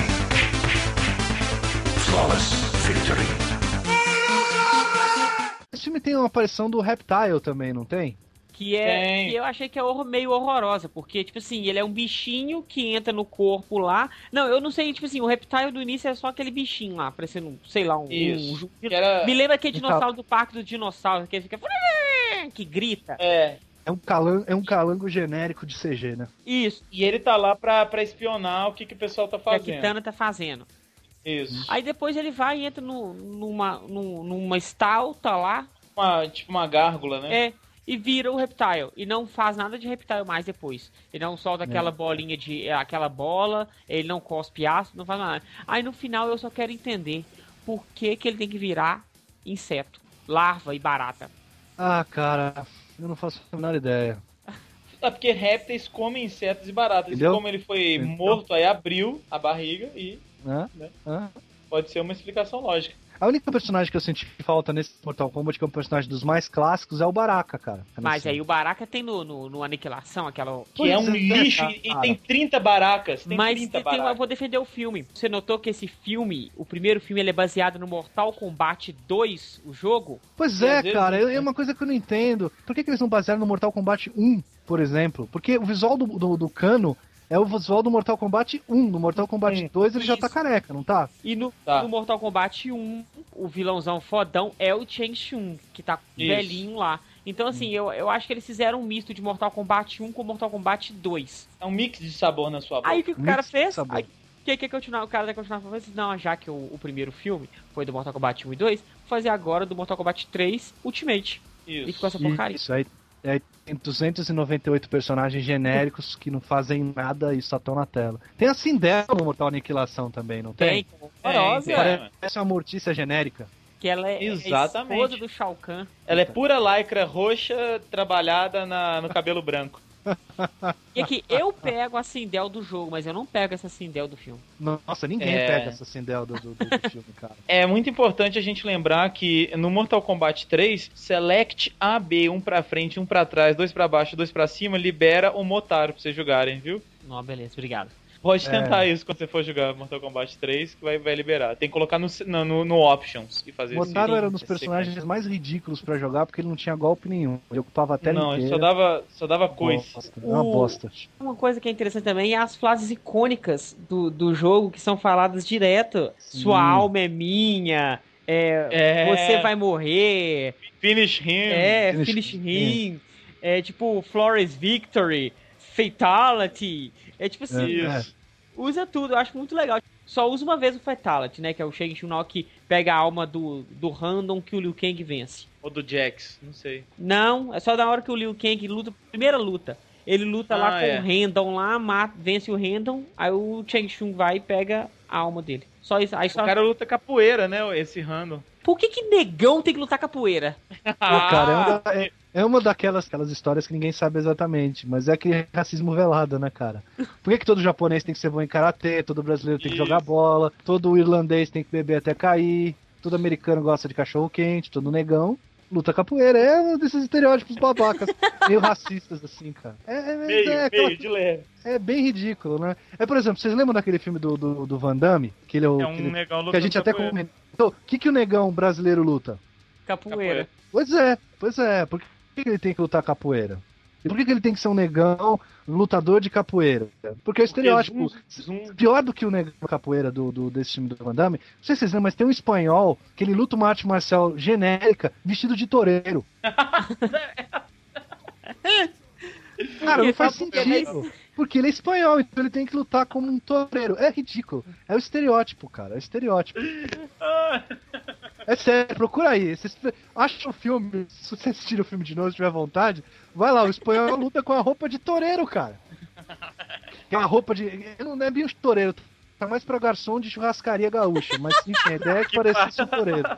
Flawless victory. Esse filme tem uma aparição do Reptile também, não tem? Que é. Tem. Que eu achei que é horror- meio horrorosa. Porque, tipo assim, ele é um bichinho que entra no corpo lá. Não, eu não sei, tipo assim, o reptile do início é só aquele bichinho lá, parecendo, sei lá, um. Isso. um era- Me lembra aquele dinossauro do parque do dinossauro, que ele fica. Que grita. É. É um calango, é um calango genérico de CG, né? Isso. E ele tá lá pra, pra espionar o que, que o pessoal tá Que a fazendo. Kitana tá fazendo. Isso. Aí depois ele vai e entra no, numa, num- numa estalta lá, Uma, tipo uma gárgula, né? é, e vira o reptile. E não faz nada de reptile mais depois. Ele não solta aquela É. bolinha de. é, aquela bola, ele não cospe ácido, não faz nada. Aí no final eu só quero entender por que, que ele tem que virar inseto, larva e barata. Ah, cara, eu não faço a menor ideia. É porque répteis comem insetos e baratas. Entendeu? E como ele foi Então. morto, aí abriu a barriga e Né? Né? Ah. pode ser uma explicação lógica. A única personagem que eu senti falta nesse Mortal Kombat, que é um personagem dos mais clássicos, é o Baraka, cara. Mas aí o Baraka tem no, no, no Aniquilação, aquela. Que é um é, lixo cara. e, e tem 30 baracas. Tem Mas 30 tem, eu vou defender o filme. Você notou que esse filme, o primeiro filme, ele é baseado no Mortal Kombat 2, o jogo? Pois é, vezes- cara, é uma coisa que eu não entendo. Por que, que eles não basearam no Mortal Kombat 1, por exemplo? Porque o visual do, do, do Kano é o visual do Mortal Kombat 1. No Mortal Kombat Hum, 2 ele já tá isso. careca, não tá? E no, Tá. no Mortal Kombat 1, o vilãozão fodão é o Cheng Chun, que tá Isso. velhinho lá. Então, assim, eu, eu acho que eles fizeram um misto de Mortal Kombat 1 com Mortal Kombat 2. É um mix de sabor na sua boca. Aí o que, que o Mix cara fez? Aí, o que, que continuar? O cara vai continuar falando assim, não, já que o, o primeiro filme foi do Mortal Kombat 1 e 2, vou fazer agora do Mortal Kombat 3 Ultimate. E Isso. ficou essa porcaria. Isso aí. Aí tem 298 personagens genéricos que não fazem nada e só estão na tela. Tem a Sindel no Mortal Aniquilação também, não tem? Tem, horrorosa, tem, Parece uma mortícia genérica. que ela é, é Exatamente. esposa do Shao Kahn. Ela é pura lycra roxa trabalhada na, no cabelo branco. E aqui, eu pego a Sindel do jogo, mas eu não pego essa Sindel do filme. Nossa, ninguém É. pega essa Sindel do, do, do- do filme, cara. É muito importante a gente lembrar que no Mortal Kombat 3, select A, B, um pra frente, um pra trás, dois pra baixo, dois pra cima, libera o Motaro pra vocês jogarem, viu? Não, beleza, obrigado. Pode É. tentar isso quando você for jogar Mortal Kombat 3, que vai, vai liberar. Tem que colocar no, no, no- Options e fazer Motaro isso. era um dos personagens mais ridículos pra jogar porque ele não tinha golpe nenhum. Ele ocupava a tela Não, ele inteira. só dava, só dava coisa. É uma bosta. Uma coisa que é interessante também é as frases icônicas do, do jogo que são faladas direto. Sua alma é minha. É, É. Você vai morrer. Finish him. É, Finish finish him. him. É tipo Flores Victory. Fatality. É tipo assim. É, Isso. Usa tudo, eu acho muito legal. Só usa uma vez o Fatality, né? Que é o Shang Tsung que pega a alma do, do random que o Liu Kang vence. Ou do Jax, não sei. Não, é só da hora que o Liu Kang luta, primeira luta. Ele luta lá Ah, com é. o Random lá, mata, vence o Random, aí o Shang Tsung vai e pega a alma dele. Só isso. Aí só... O cara luta capoeira, né? Esse random. Por que que negão tem que lutar capoeira? Pô, cara, é uma, Ah, é, é uma daquelas aquelas histórias que ninguém sabe exatamente, mas é aquele racismo velado, né, cara? Por que, que todo japonês tem que ser bom em karatê, todo brasileiro tem que Isso. jogar bola, todo irlandês tem que beber até cair, todo americano gosta de cachorro quente, todo negão luta capoeira? É um desses estereótipos babacas, meio racistas, assim, cara. É, é, meio, é, aquela- meio de leve. é bem ridículo, né? É, por exemplo, vocês lembram daquele filme do, do, do Van Damme? Que ele é o. É um que, ele- que a gente até capoeira. comentou. O que, que o negão brasileiro luta? Capoeira. Pois é, pois é. Por que ele tem que lutar capoeira? Por que, que ele tem que ser um negão lutador de capoeira? Porque é o estereótipo. Zum. Pior do que o negão capoeira do, do- desse time do Van Damme, não sei se vocês lembram, mas tem um espanhol que ele luta uma arte marcial genérica vestido de toureiro. Cara, não faz Porque sentido. Porque ele é espanhol, então ele tem que lutar como um toureiro. É ridículo. É o estereótipo, cara. É o estereótipo. É sério, procura aí. Acha o filme, se você assistir o filme de novo, se tiver vontade, vai lá, o espanhol luta com a roupa de toureiro, cara. Que é a roupa de. Não é bem um toureiro, tá mais pra garçom de churrascaria gaúcha, mas enfim, a ideia é que parecesse um toureiro.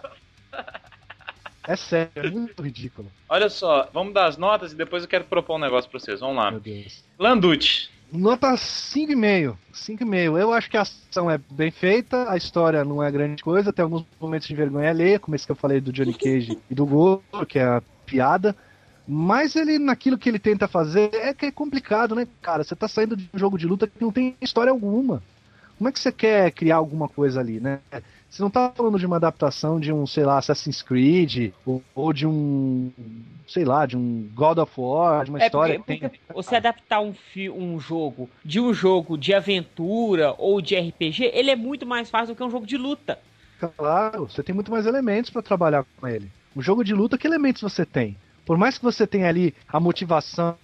É sério, é muito ridículo, Olha só, vamos dar as notas e depois eu quero propor um negócio pra vocês. Vamos lá. meu Deus. Landucci. Nota 5,5. 5,5. Eu acho que a ação é bem feita, a história não é grande coisa, tem alguns momentos de vergonha alheia, como esse que eu falei do Johnny Cage e do Goro, que é a piada. Mas ele, naquilo que ele tenta fazer, é que é complicado, né, cara? Você tá saindo de um jogo de luta que não tem história alguma. Como é que você quer criar alguma coisa ali, né? Você não tá falando de uma adaptação de um, sei lá, Assassin's Creed, ou, ou de um, sei lá, de um God of War, de uma É história porque, que tem... porque você adaptar um, um jogo de um jogo de aventura ou de RPG, ele é muito mais fácil do que um jogo de luta. Claro, você tem muito mais elementos pra trabalhar com ele. O jogo de luta, que elementos você tem? Por mais que você tenha ali a motivação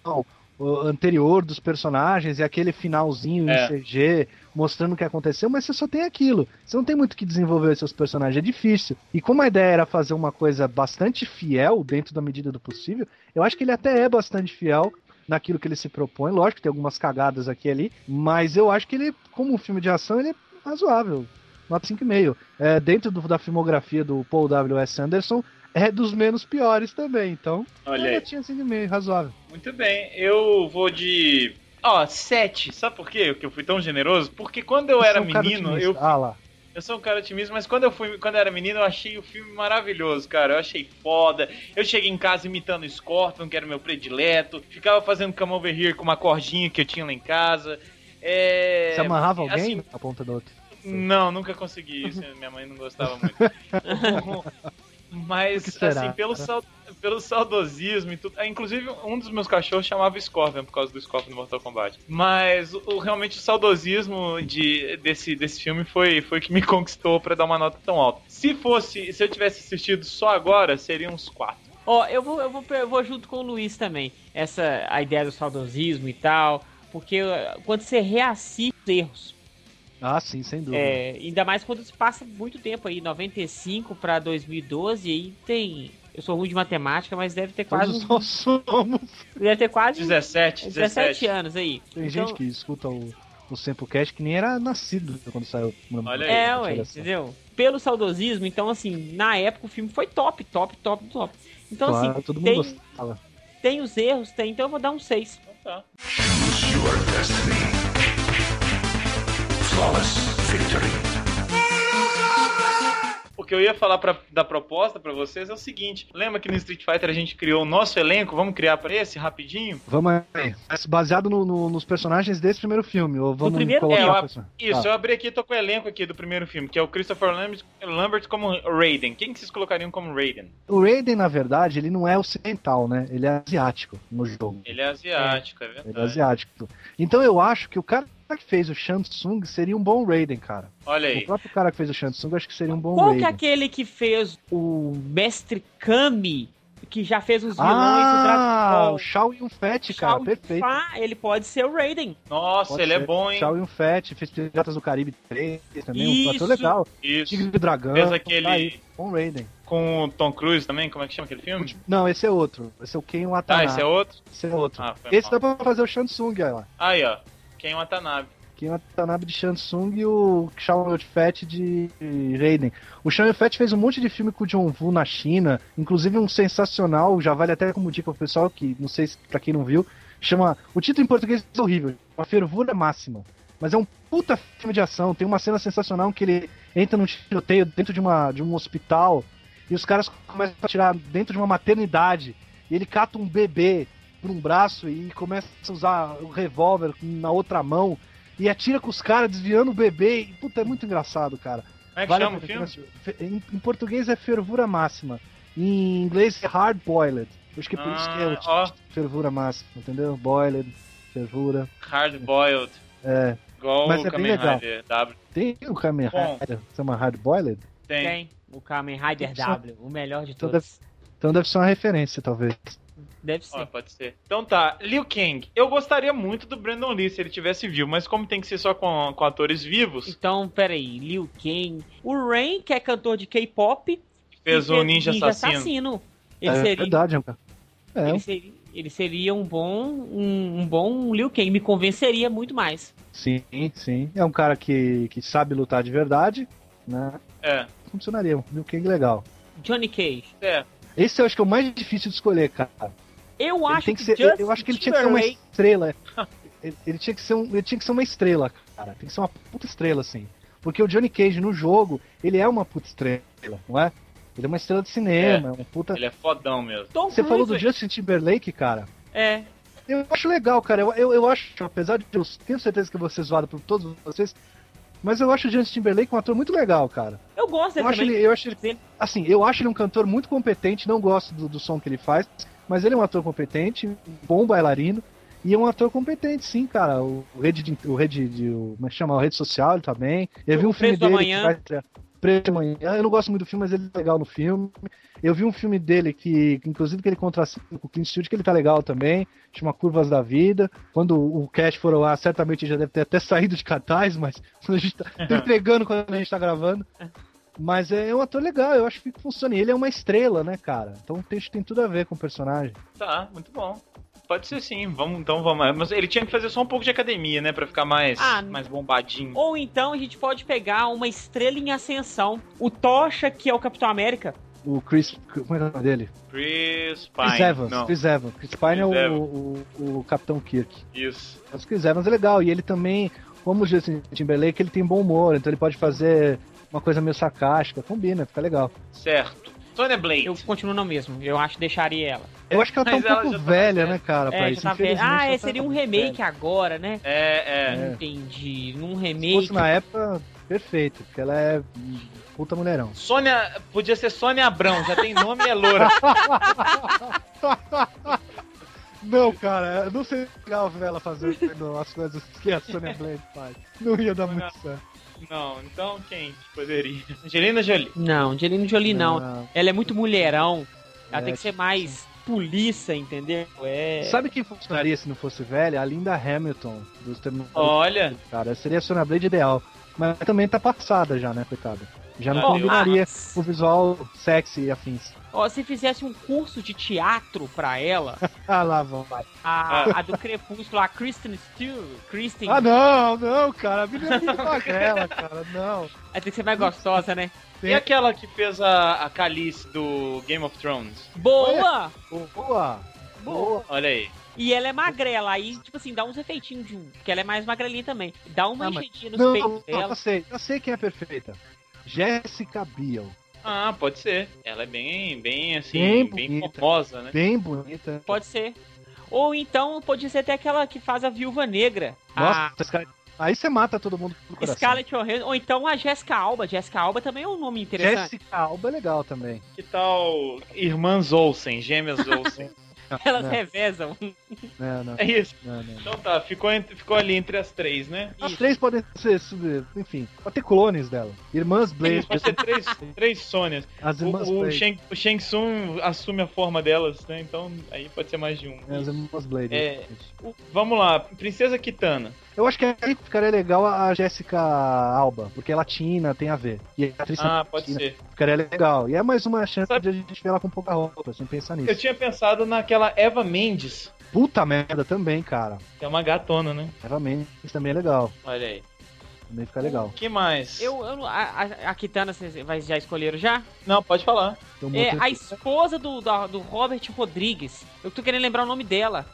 anterior dos personagens e aquele finalzinho É. em CG mostrando o que aconteceu, mas você só tem aquilo. Você não tem muito o que desenvolver os seus personagens, é difícil. E como a ideia era fazer uma coisa bastante fiel dentro da medida do possível, eu acho que ele até é bastante fiel naquilo que ele se propõe. Lógico que tem algumas cagadas aqui e ali, mas eu acho que ele, como um filme de ação, ele é razoável. Nota 5,5. É, dentro do- da filmografia do Paul W.S. Anderson, é dos menos piores também. Então, Olha é aí. notinha 5,5, razoável. Muito bem, eu vou de. Ó, 7. Sabe por quê que eu fui tão generoso? Porque quando eu era Você é um menino, eu, Ah lá. eu sou um cara otimista, mas quando eu fui, quando eu era menino, eu achei o filme maravilhoso, cara. Eu achei foda. Eu cheguei em casa imitando o Scorpion, que era meu predileto. Ficava fazendo come over here com uma cordinha que eu tinha lá em casa. É... Você amarrava alguém assim, na ponta da outra? Não, nunca consegui isso. Minha mãe não gostava muito. Mas, assim, pelo, sau- pelo saudosismo e tudo. ah, Inclusive, um dos meus cachorros chamava Scorpion por causa do Scorpion no Mortal Kombat. Mas, o, realmente, o saudosismo de, desse, desse filme foi, foi que me conquistou pra dar uma nota tão alta. Se fosse, se eu tivesse assistido só agora, seria uns 4. Ó, eu vou, eu vou, eu vou junto com o Luiz também. Essa a ideia do saudosismo e tal. Porque uh, quando você reassiste os erros, Ah, sim, sem dúvida. é, ainda mais quando se passa muito tempo aí, 95 pra 2012, aí tem. Eu sou ruim de matemática, mas deve ter quase. Todos nós somos. Deve ter quase 17, 17 17. anos aí. Tem Então, gente que escuta o, o Samplecast que nem era nascido quando saiu. Olha aí. É, ué, entendeu? Pelo saudosismo, então assim, na época o filme foi top, top, top, top. Então Claro, assim, todo mundo tem, gostava. tem os erros, tem, então eu vou dar um 6. Então tá. Choose your destiny. Flawless victory. O que eu ia falar pra, da proposta pra vocês é o seguinte: lembra que no Street Fighter a gente criou o nosso elenco? Vamos criar pra esse rapidinho? Vamos aí. Baseado no- no- nos personagens desse primeiro filme. Ou vamos primeiro? colocar É, eu- Isso, Ah. eu abri aqui, tô com o elenco aqui do primeiro filme, que é o Christopher Lambert, Lambert como Raiden. Quem que vocês colocariam como Raiden? O Raiden, na verdade, ele não é ocidental, né? Ele é asiático no jogo. Ele é asiático, é, verdade. Ele é asiático. Então eu acho que o cara que fez o Shansung seria um bom Raiden, cara. Olha O aí. próprio cara que fez o Shansung, eu acho que seria um bom Qual que Raiden. é aquele que fez o Mestre Kami que já fez os vilões do Ah, Dragon o Ball. Shao Yun Fat, cara, Shao perfeito. Fá, ele pode ser o Raiden. Nossa, Pode ele é ser. bom, hein? Shao Yun Fat, fez Piratas do Caribe 3 também, um Isso. ator legal. Isso. Tigre do Dragão. Fez tá aquele aí, Bom Raiden. com o Tom Cruise também, como é que chama aquele filme? Não, esse é outro. Esse é o Ken Watanabe. esse é outro? Esse é outro. Ah, esse mal. dá pra fazer o Shansung, olha lá. Aí, ó. Ken Watanabe. Ken Watanabe de Shansung e o Yun Fat de Raiden. O Yun Fat fez um monte de filme com o John Woo na China, inclusive um sensacional, já vale até como dica pro pessoal, que não sei se pra quem não viu, chama... O título em português é horrível, uma fervura máxima. Mas é um puta filme de ação, tem uma cena sensacional que ele entra num tiroteio dentro de, uma, de um hospital e os caras começam a tirar dentro de uma maternidade e ele cata um bebê por um braço e começa a usar o revólver na outra mão e atira com os caras desviando o bebê. E, puta, é muito engraçado, cara. Como é que Vale chama o filme? Em, em português é fervura máxima. Em inglês é hard boiled. Eu acho que é por isso que é o Ah, ó. fervura máxima, entendeu? Boiled, fervura. Hard Boiled. É. Igual Mas o é bem Kamen legal. Rider W. Tem o Kamen. Rider, chama hard boiled? Tem. Tem. O Kamen Rider W, o melhor de Então todos. deve, então deve ser uma referência, talvez. Deve ser. Pode ser. Então tá, Liu Kang. Eu gostaria muito do Brandon Lee se ele tivesse vivo, mas como tem que ser só com, com atores vivos, Então, peraí, Liu Kang. O Rain, que é cantor de K-pop. fez o Ninja, Assassino. Ele, é seria, verdade, é um cara. É, ele, seria, ele seria um bom um, um bom Liu Kang. Me convenceria muito mais. sim, sim. É um cara que, que sabe lutar de verdade, né? É, Funcionaria, um Liu Kang legal. Johnny Cage. é. Esse eu acho que é o mais difícil de escolher, cara. Eu acho que que, ser, Justin eu acho que ele tinha que ser uma estrela. Ele, ele tinha que ser um, ele tinha que ser uma estrela, cara. Tem que ser uma puta estrela, assim. Porque o Johnny Cage no jogo, ele é uma puta estrela, não é? Ele é uma estrela de cinema, é, um puta. Ele é fodão mesmo. Tom Você falou do Cruise, Justin Timberlake, cara. É. Eu acho legal, cara. Eu, eu, eu acho, apesar de eu tenho certeza que eu vou ser zoado por todos vocês, mas eu acho o Justin Timberlake um ator muito legal, cara. Eu gosto dele Eu acho também. ele, eu acho Ele- assim, eu acho ele um cantor muito competente, não gosto do, do som que ele faz, mas ele é um ator competente, um bom bailarino, e é um ator competente, sim, cara. O, rede de, o rede de, o, como é que chama? O rede social, ele tá bem. Eu vi um filme dele que Amanhã. vai do Amanhã. Eu não gosto muito do filme, mas ele é legal no filme. Eu vi um filme dele que, inclusive, que ele contracena com o Clint Eastwood, que ele tá legal também. Chama Curvas da Vida. Quando o Cash for lá, certamente já deve ter até saído de cartaz, mas a gente tá, tá entregando quando a gente tá gravando. Mas é um ator legal, eu acho que funciona. E ele é uma estrela, né, cara? Então tem, tem tudo a ver com o personagem. Tá, muito bom. Pode ser sim, vamos, então vamos. Mas ele tinha que fazer só um pouco de academia, né? Pra ficar mais, Ah, mais bombadinho. Ou então a gente pode pegar uma estrela em ascensão. O Tocha, que é o Capitão América. O Chris. Como é é o nome dele? Chris Chris Pine. Evans. Não, Chris Evans. Chris Pine Chris é o, Evans. o, o Capitão Kirk. isso. Mas o Chris Evans é legal. E ele também, como o Justin Timberlake, ele tem bom humor. Então ele pode fazer uma coisa meio sarcástica. Combina, fica legal. Certo. Sonya Blade. Eu continuo no mesmo. Eu acho que deixaria ela. Eu acho que ela tá Mas um ela pouco tá velha, mais né, cara, pra É, isso. já tá velha. Ah, é, tá seria um velha. remake agora, né? É, é. É. Entendi. Num Se remake. fosse na época, perfeito, porque ela é puta mulherão. Sônia. Podia ser Sônia Abrão, já tem nome e é loura. Não, cara, eu não sei legal ver ela fazendo as coisas que a Sonya Blade faz. Não ia dar muito certo. Não, então quem que poderia? Angelina Jolie. Não, Angelina Jolie não. Não. Ela é muito mulherão. Ela É, tem que ser mais polícia, entendeu? É. Sabe quem funcionaria se não fosse velha? A Linda Hamilton, dos. Olha, Cara, seria a Sonya Blade ideal. Mas também tá passada já, né, coitada? Já não Ah, combinaria Ah. o visual sexy e afins. Ó, se fizesse um curso de teatro pra ela, Ah, lá vão, vai. a, a do Crepúsculo, a Kristen Stewart, Kristen, Ah, não, não, cara. A menina é muito magrela, cara. Não. ela tem que ser mais gostosa, né? e aquela que fez a, a Calice do Game of Thrones? Boa! Boa. Boa. Olha aí. E ela é magrela, aí, tipo assim, dá uns efeitinhos de um. Porque ela é mais magrelinha também. Dá uma Ah, mas- enchidinha peitos não, dela. eu sei. Eu sei quem é perfeita. Jessica Biel. Ah, pode ser. Ela é bem, bem assim, Bem bem, bonita. formosa, né? Bem bonita. Pode ser. Ou então pode ser até aquela que faz a viúva negra. Nossa, cara- aí você mata todo mundo do coração. Scarlett Johansson. Ou então a Jessica Alba. Jessica Alba também é um nome interessante. Jessica Alba é legal também. Que tal Irmãs Olsen, Gêmeas Olsen? Elas não, revezam. não, não, É isso. não, não. Então tá, ficou, entre- ficou ali entre as três, né? As três podem ser, enfim, pode ter clones dela. Irmãs Blade. Pode ser três, três Sônias. As O, irmãs o, Blade. Shang, o Shang Tsung assume a forma delas, né? Então aí pode ser mais de um. É, as irmãs Blade. É. O- vamos lá, Princesa Kitana. Eu acho que aí ficaria legal a Jéssica Alba, porque é latina, tem a ver. E a atriz Ah, é pode latina, ser. Ficaria legal. E é mais uma chance Sabe- de a gente ver ela com pouca roupa, sem pensar nisso. Eu tinha pensado naquela Eva Mendes, Puta merda também, cara. é uma gatona, né? Realmente, isso também é legal. Olha aí. Também fica legal. O que mais? Eu, eu não- a, a, a Kitana, vocês vai- já escolheram já? Não, pode falar. Um É a esposa do, da- do Robert Rodrigues. Eu tô querendo lembrar o nome dela.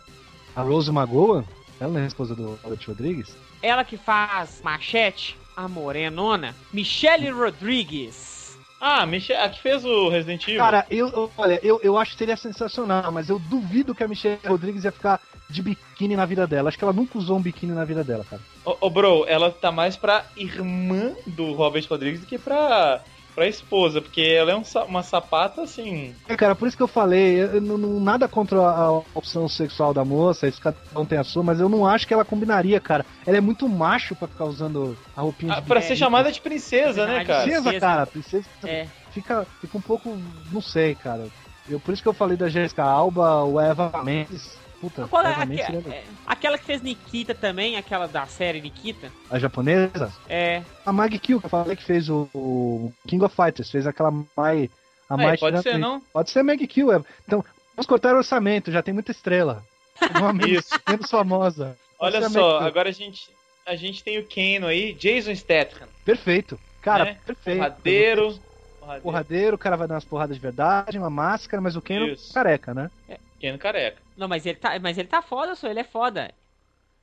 A Rose Magoa, ela não é a esposa do Robert Rodrigues? Ela que faz Machete, a morenona, Michelle Rodrigues. Ah, Michelle, a que fez o Resident Evil. Cara, eu, olha, eu, eu acho que seria sensacional, mas eu duvido que a Michelle Rodrigues ia ficar de biquíni na vida dela. Acho que ela nunca usou um biquíni na vida dela, cara. Ô, ô, bro, ela tá mais pra irmã do Robert Rodrigues do que pra, pra esposa, porque ela é um uma sapata assim. É, cara, por isso que eu falei, eu, não, nada contra a, a opção sexual da moça, isso cada um tem a sua, mas eu não acho que ela combinaria, cara. Ela é muito macho pra ficar usando a roupinha ah, de pra É, ser chamada de princesa, né, de cara? princesa, princesa. cara. Princesa É. fica, fica um pouco, não sei, cara. Eu, por isso que eu falei da Jessica Alba, o Eva Mendes. Puta, Qual é a- Mendes é- é- aquela que fez Nikita também, aquela da série Nikita? A japonesa? É. A Mag Kill, que eu falei que fez o, o King of Fighters, fez aquela Mai. A Aí, Mai pode ser, não? Pode ser Mag Kill, é. Então, vamos cortar o orçamento, já tem muita estrela. Uma menos, Isso. menos famosa. Olha a só, agora a gente, a gente tem o Kano aí, Jason Statham. Perfeito. Cara, Né? perfeito. Porradeiro. Porradeiro. O cara vai dar umas porradas de verdade, uma máscara, mas o Kano Isso. careca, né? Kano careca. Não, mas ele tá, mas ele tá foda, só ele é foda.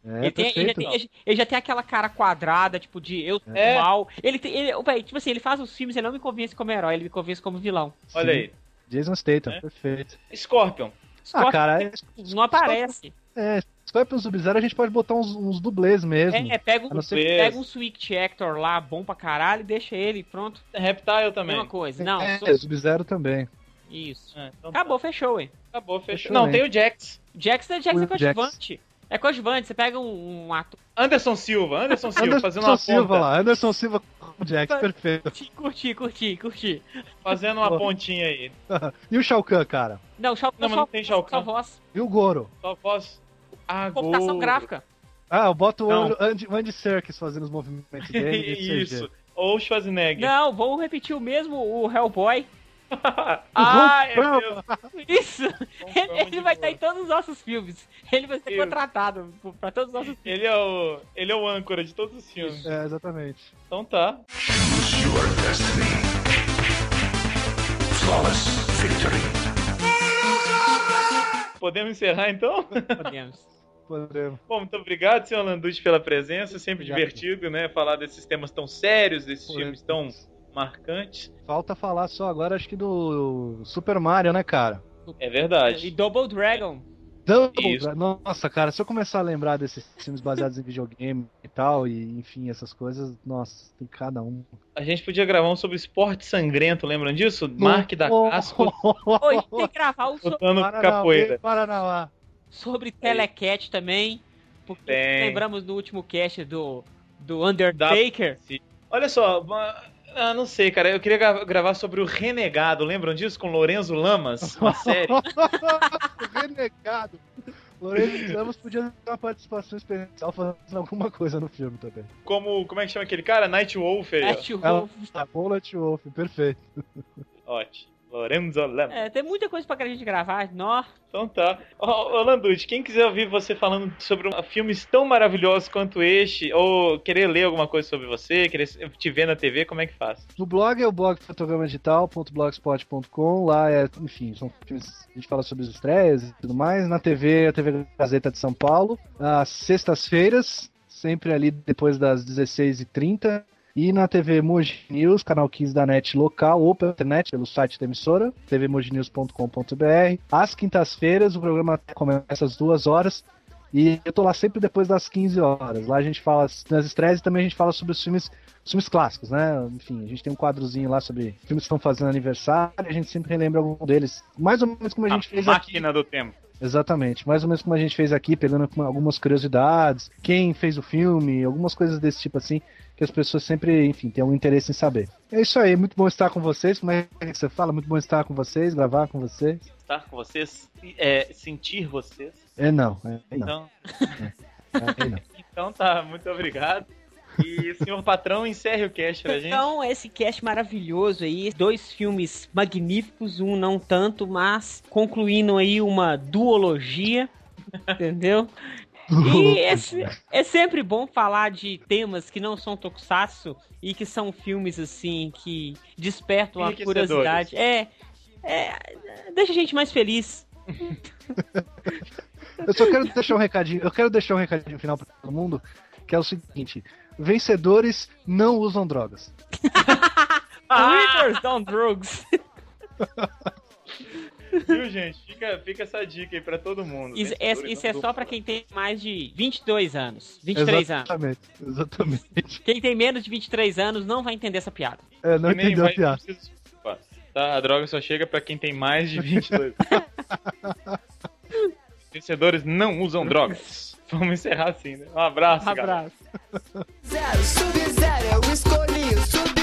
É, ele, tem, ele, já tem, ele já tem aquela cara quadrada, tipo, de eu sou É. mal. Ele tem. Ele, tipo assim, ele faz os filmes, ele não me convence como herói, ele me convence como vilão. Olha Sim. aí. Jason Statham, É. perfeito. Scorpion. Ah, Scorpion cara, é, não aparece. é, Scorpion Sub-Zero a gente pode botar uns, uns dublês mesmo. É, pega A um, ser- pega um Switch Actor lá, bom pra caralho, e deixa ele, pronto. Reptile também. Mesma coisa. Não, é, só- Sub-Zero também. Isso. É, então Acabou, fechou, ué. tá. Acabou, fechou. Fechou Não, bem. tem o Jax. Jax, Jax é coadjuvante. É coadjuvante, você pega um, um ator. Anderson Silva. Anderson Silva Anderson fazendo uma Silva ponta. lá, Anderson Silva com o Jax, perfeito. Curti, curti, curti, curti. Fazendo uma pontinha aí. E o Shao Kahn, cara? Não, Shao Não, mas só, não tem Shao só Kahn. voz. E o Goro? Só voz. Ah, Computação gol. gráfica. Ah, eu boto Não. o Andy, o Andy Serkis fazendo os movimentos dele. Isso. Ou Schwarzenegger. Não, vamos repetir o mesmo, o Hellboy. ah, é Não. mesmo. Isso! Ele, ele de vai estar em todos os nossos filmes. Ele vai ser Isso. contratado pra todos os nossos filmes. Ele é o. Ele é o âncora de todos os filmes. É, exatamente. Então tá. Choose your destiny. Flawless victory. Podemos encerrar então? Podemos. Podemos. Bom, muito obrigado, senhor Landucci, pela presença. Sempre Obrigado. divertido, né? Falar desses temas tão sérios, desses Pô, filmes tão marcantes. Falta falar só agora, acho que do Super Mario, né, cara? É E verdade. Double Dragon. Double Isso. Dra- Nossa, cara, se eu começar a lembrar desses filmes baseados em videogame e tal, e enfim, essas coisas, nossa, tem cada um. A gente podia gravar um sobre esporte sangrento, lembram disso? Mark da Casco Oi, tem que gravar um sobre, lutando capoeira. Paranauá. sobre Telecat também. Porque Tem. lembramos no último cast do, do Undertaker. Olha só, uma- ah, não sei, cara. Eu queria gra- gravar sobre o Renegado. Lembram disso? Com Lorenzo Lamas? Uma série. Renegado. Lourenço Ramos podia ter uma participação especial fazendo alguma coisa no filme também. Como, como é que chama aquele cara? Night Wolf. aí, ó. Night Ela Wolf. tá Bullet Wolf, perfeito. Ótimo. Lorenzo Lamas. É, tem muita coisa pra gente gravar. Nó. Então tá. Ô, ô Landucci, quem quiser ouvir você falando sobre um- filmes tão maravilhosos quanto este, ou querer ler alguma coisa sobre você, querer te ver na TV, como é que faz? No blog é o blog fotogramadigital.blogspot.com. Lá é, enfim, são filmes. A gente fala sobre as estreias e tudo mais. Na TV, a TV Gazeta de São Paulo. Às sextas-feiras, sempre ali depois das 16h30. E na TV Moji News, canal 15 da NET local, ou pela internet, pelo site da emissora, tvmojinews.com.br. Às quintas-feiras, o programa começa às duas horas. E eu tô lá sempre depois das 15 horas. Lá a gente fala nas estreias e também a gente fala sobre os filmes os filmes clássicos, né? Enfim, a gente tem um quadrozinho lá sobre filmes que estão fazendo aniversário, a gente sempre relembra algum deles. Mais ou menos como a gente a fez aqui. máquina do tempo. Exatamente. Mais ou menos como a gente fez aqui, pegando algumas curiosidades, quem fez o filme, algumas coisas desse tipo assim, que as pessoas sempre, enfim, têm um interesse em saber. É isso aí, muito bom estar com vocês. Como é que você fala? Muito bom estar com vocês, gravar com vocês. Estar com vocês, é, sentir vocês. É não, é não. Então, É, não. então tá, muito obrigado. E senhor patrão, encerre o cast pra gente. Então, esse cast maravilhoso aí, dois filmes magníficos, um não tanto, mas concluindo aí uma duologia, entendeu? E é, é sempre bom falar de temas que não são tokusatsu e que são filmes assim que despertam a curiosidade. É, é, deixa a gente mais feliz. Eu só quero deixar um recadinho, eu quero deixar um recadinho final pra todo mundo, que é o seguinte: vencedores não usam drogas. Winners don't drugs. Viu, gente? Fica, fica essa dica aí pra todo mundo. Isso, é, Vencedores isso é só pra quem tem mais de 22 anos, 23 anos. exatamente, exatamente. Quem tem menos de 23 anos não vai entender essa piada. É, não nem entendeu a piada. Tá? A droga só chega pra quem tem mais de 22. Vencedores não usam drogas. Vamos encerrar assim, né? Um abraço, galera. Abraço. Zero, Sub-Zero, eu escolhi o Sub-Zero.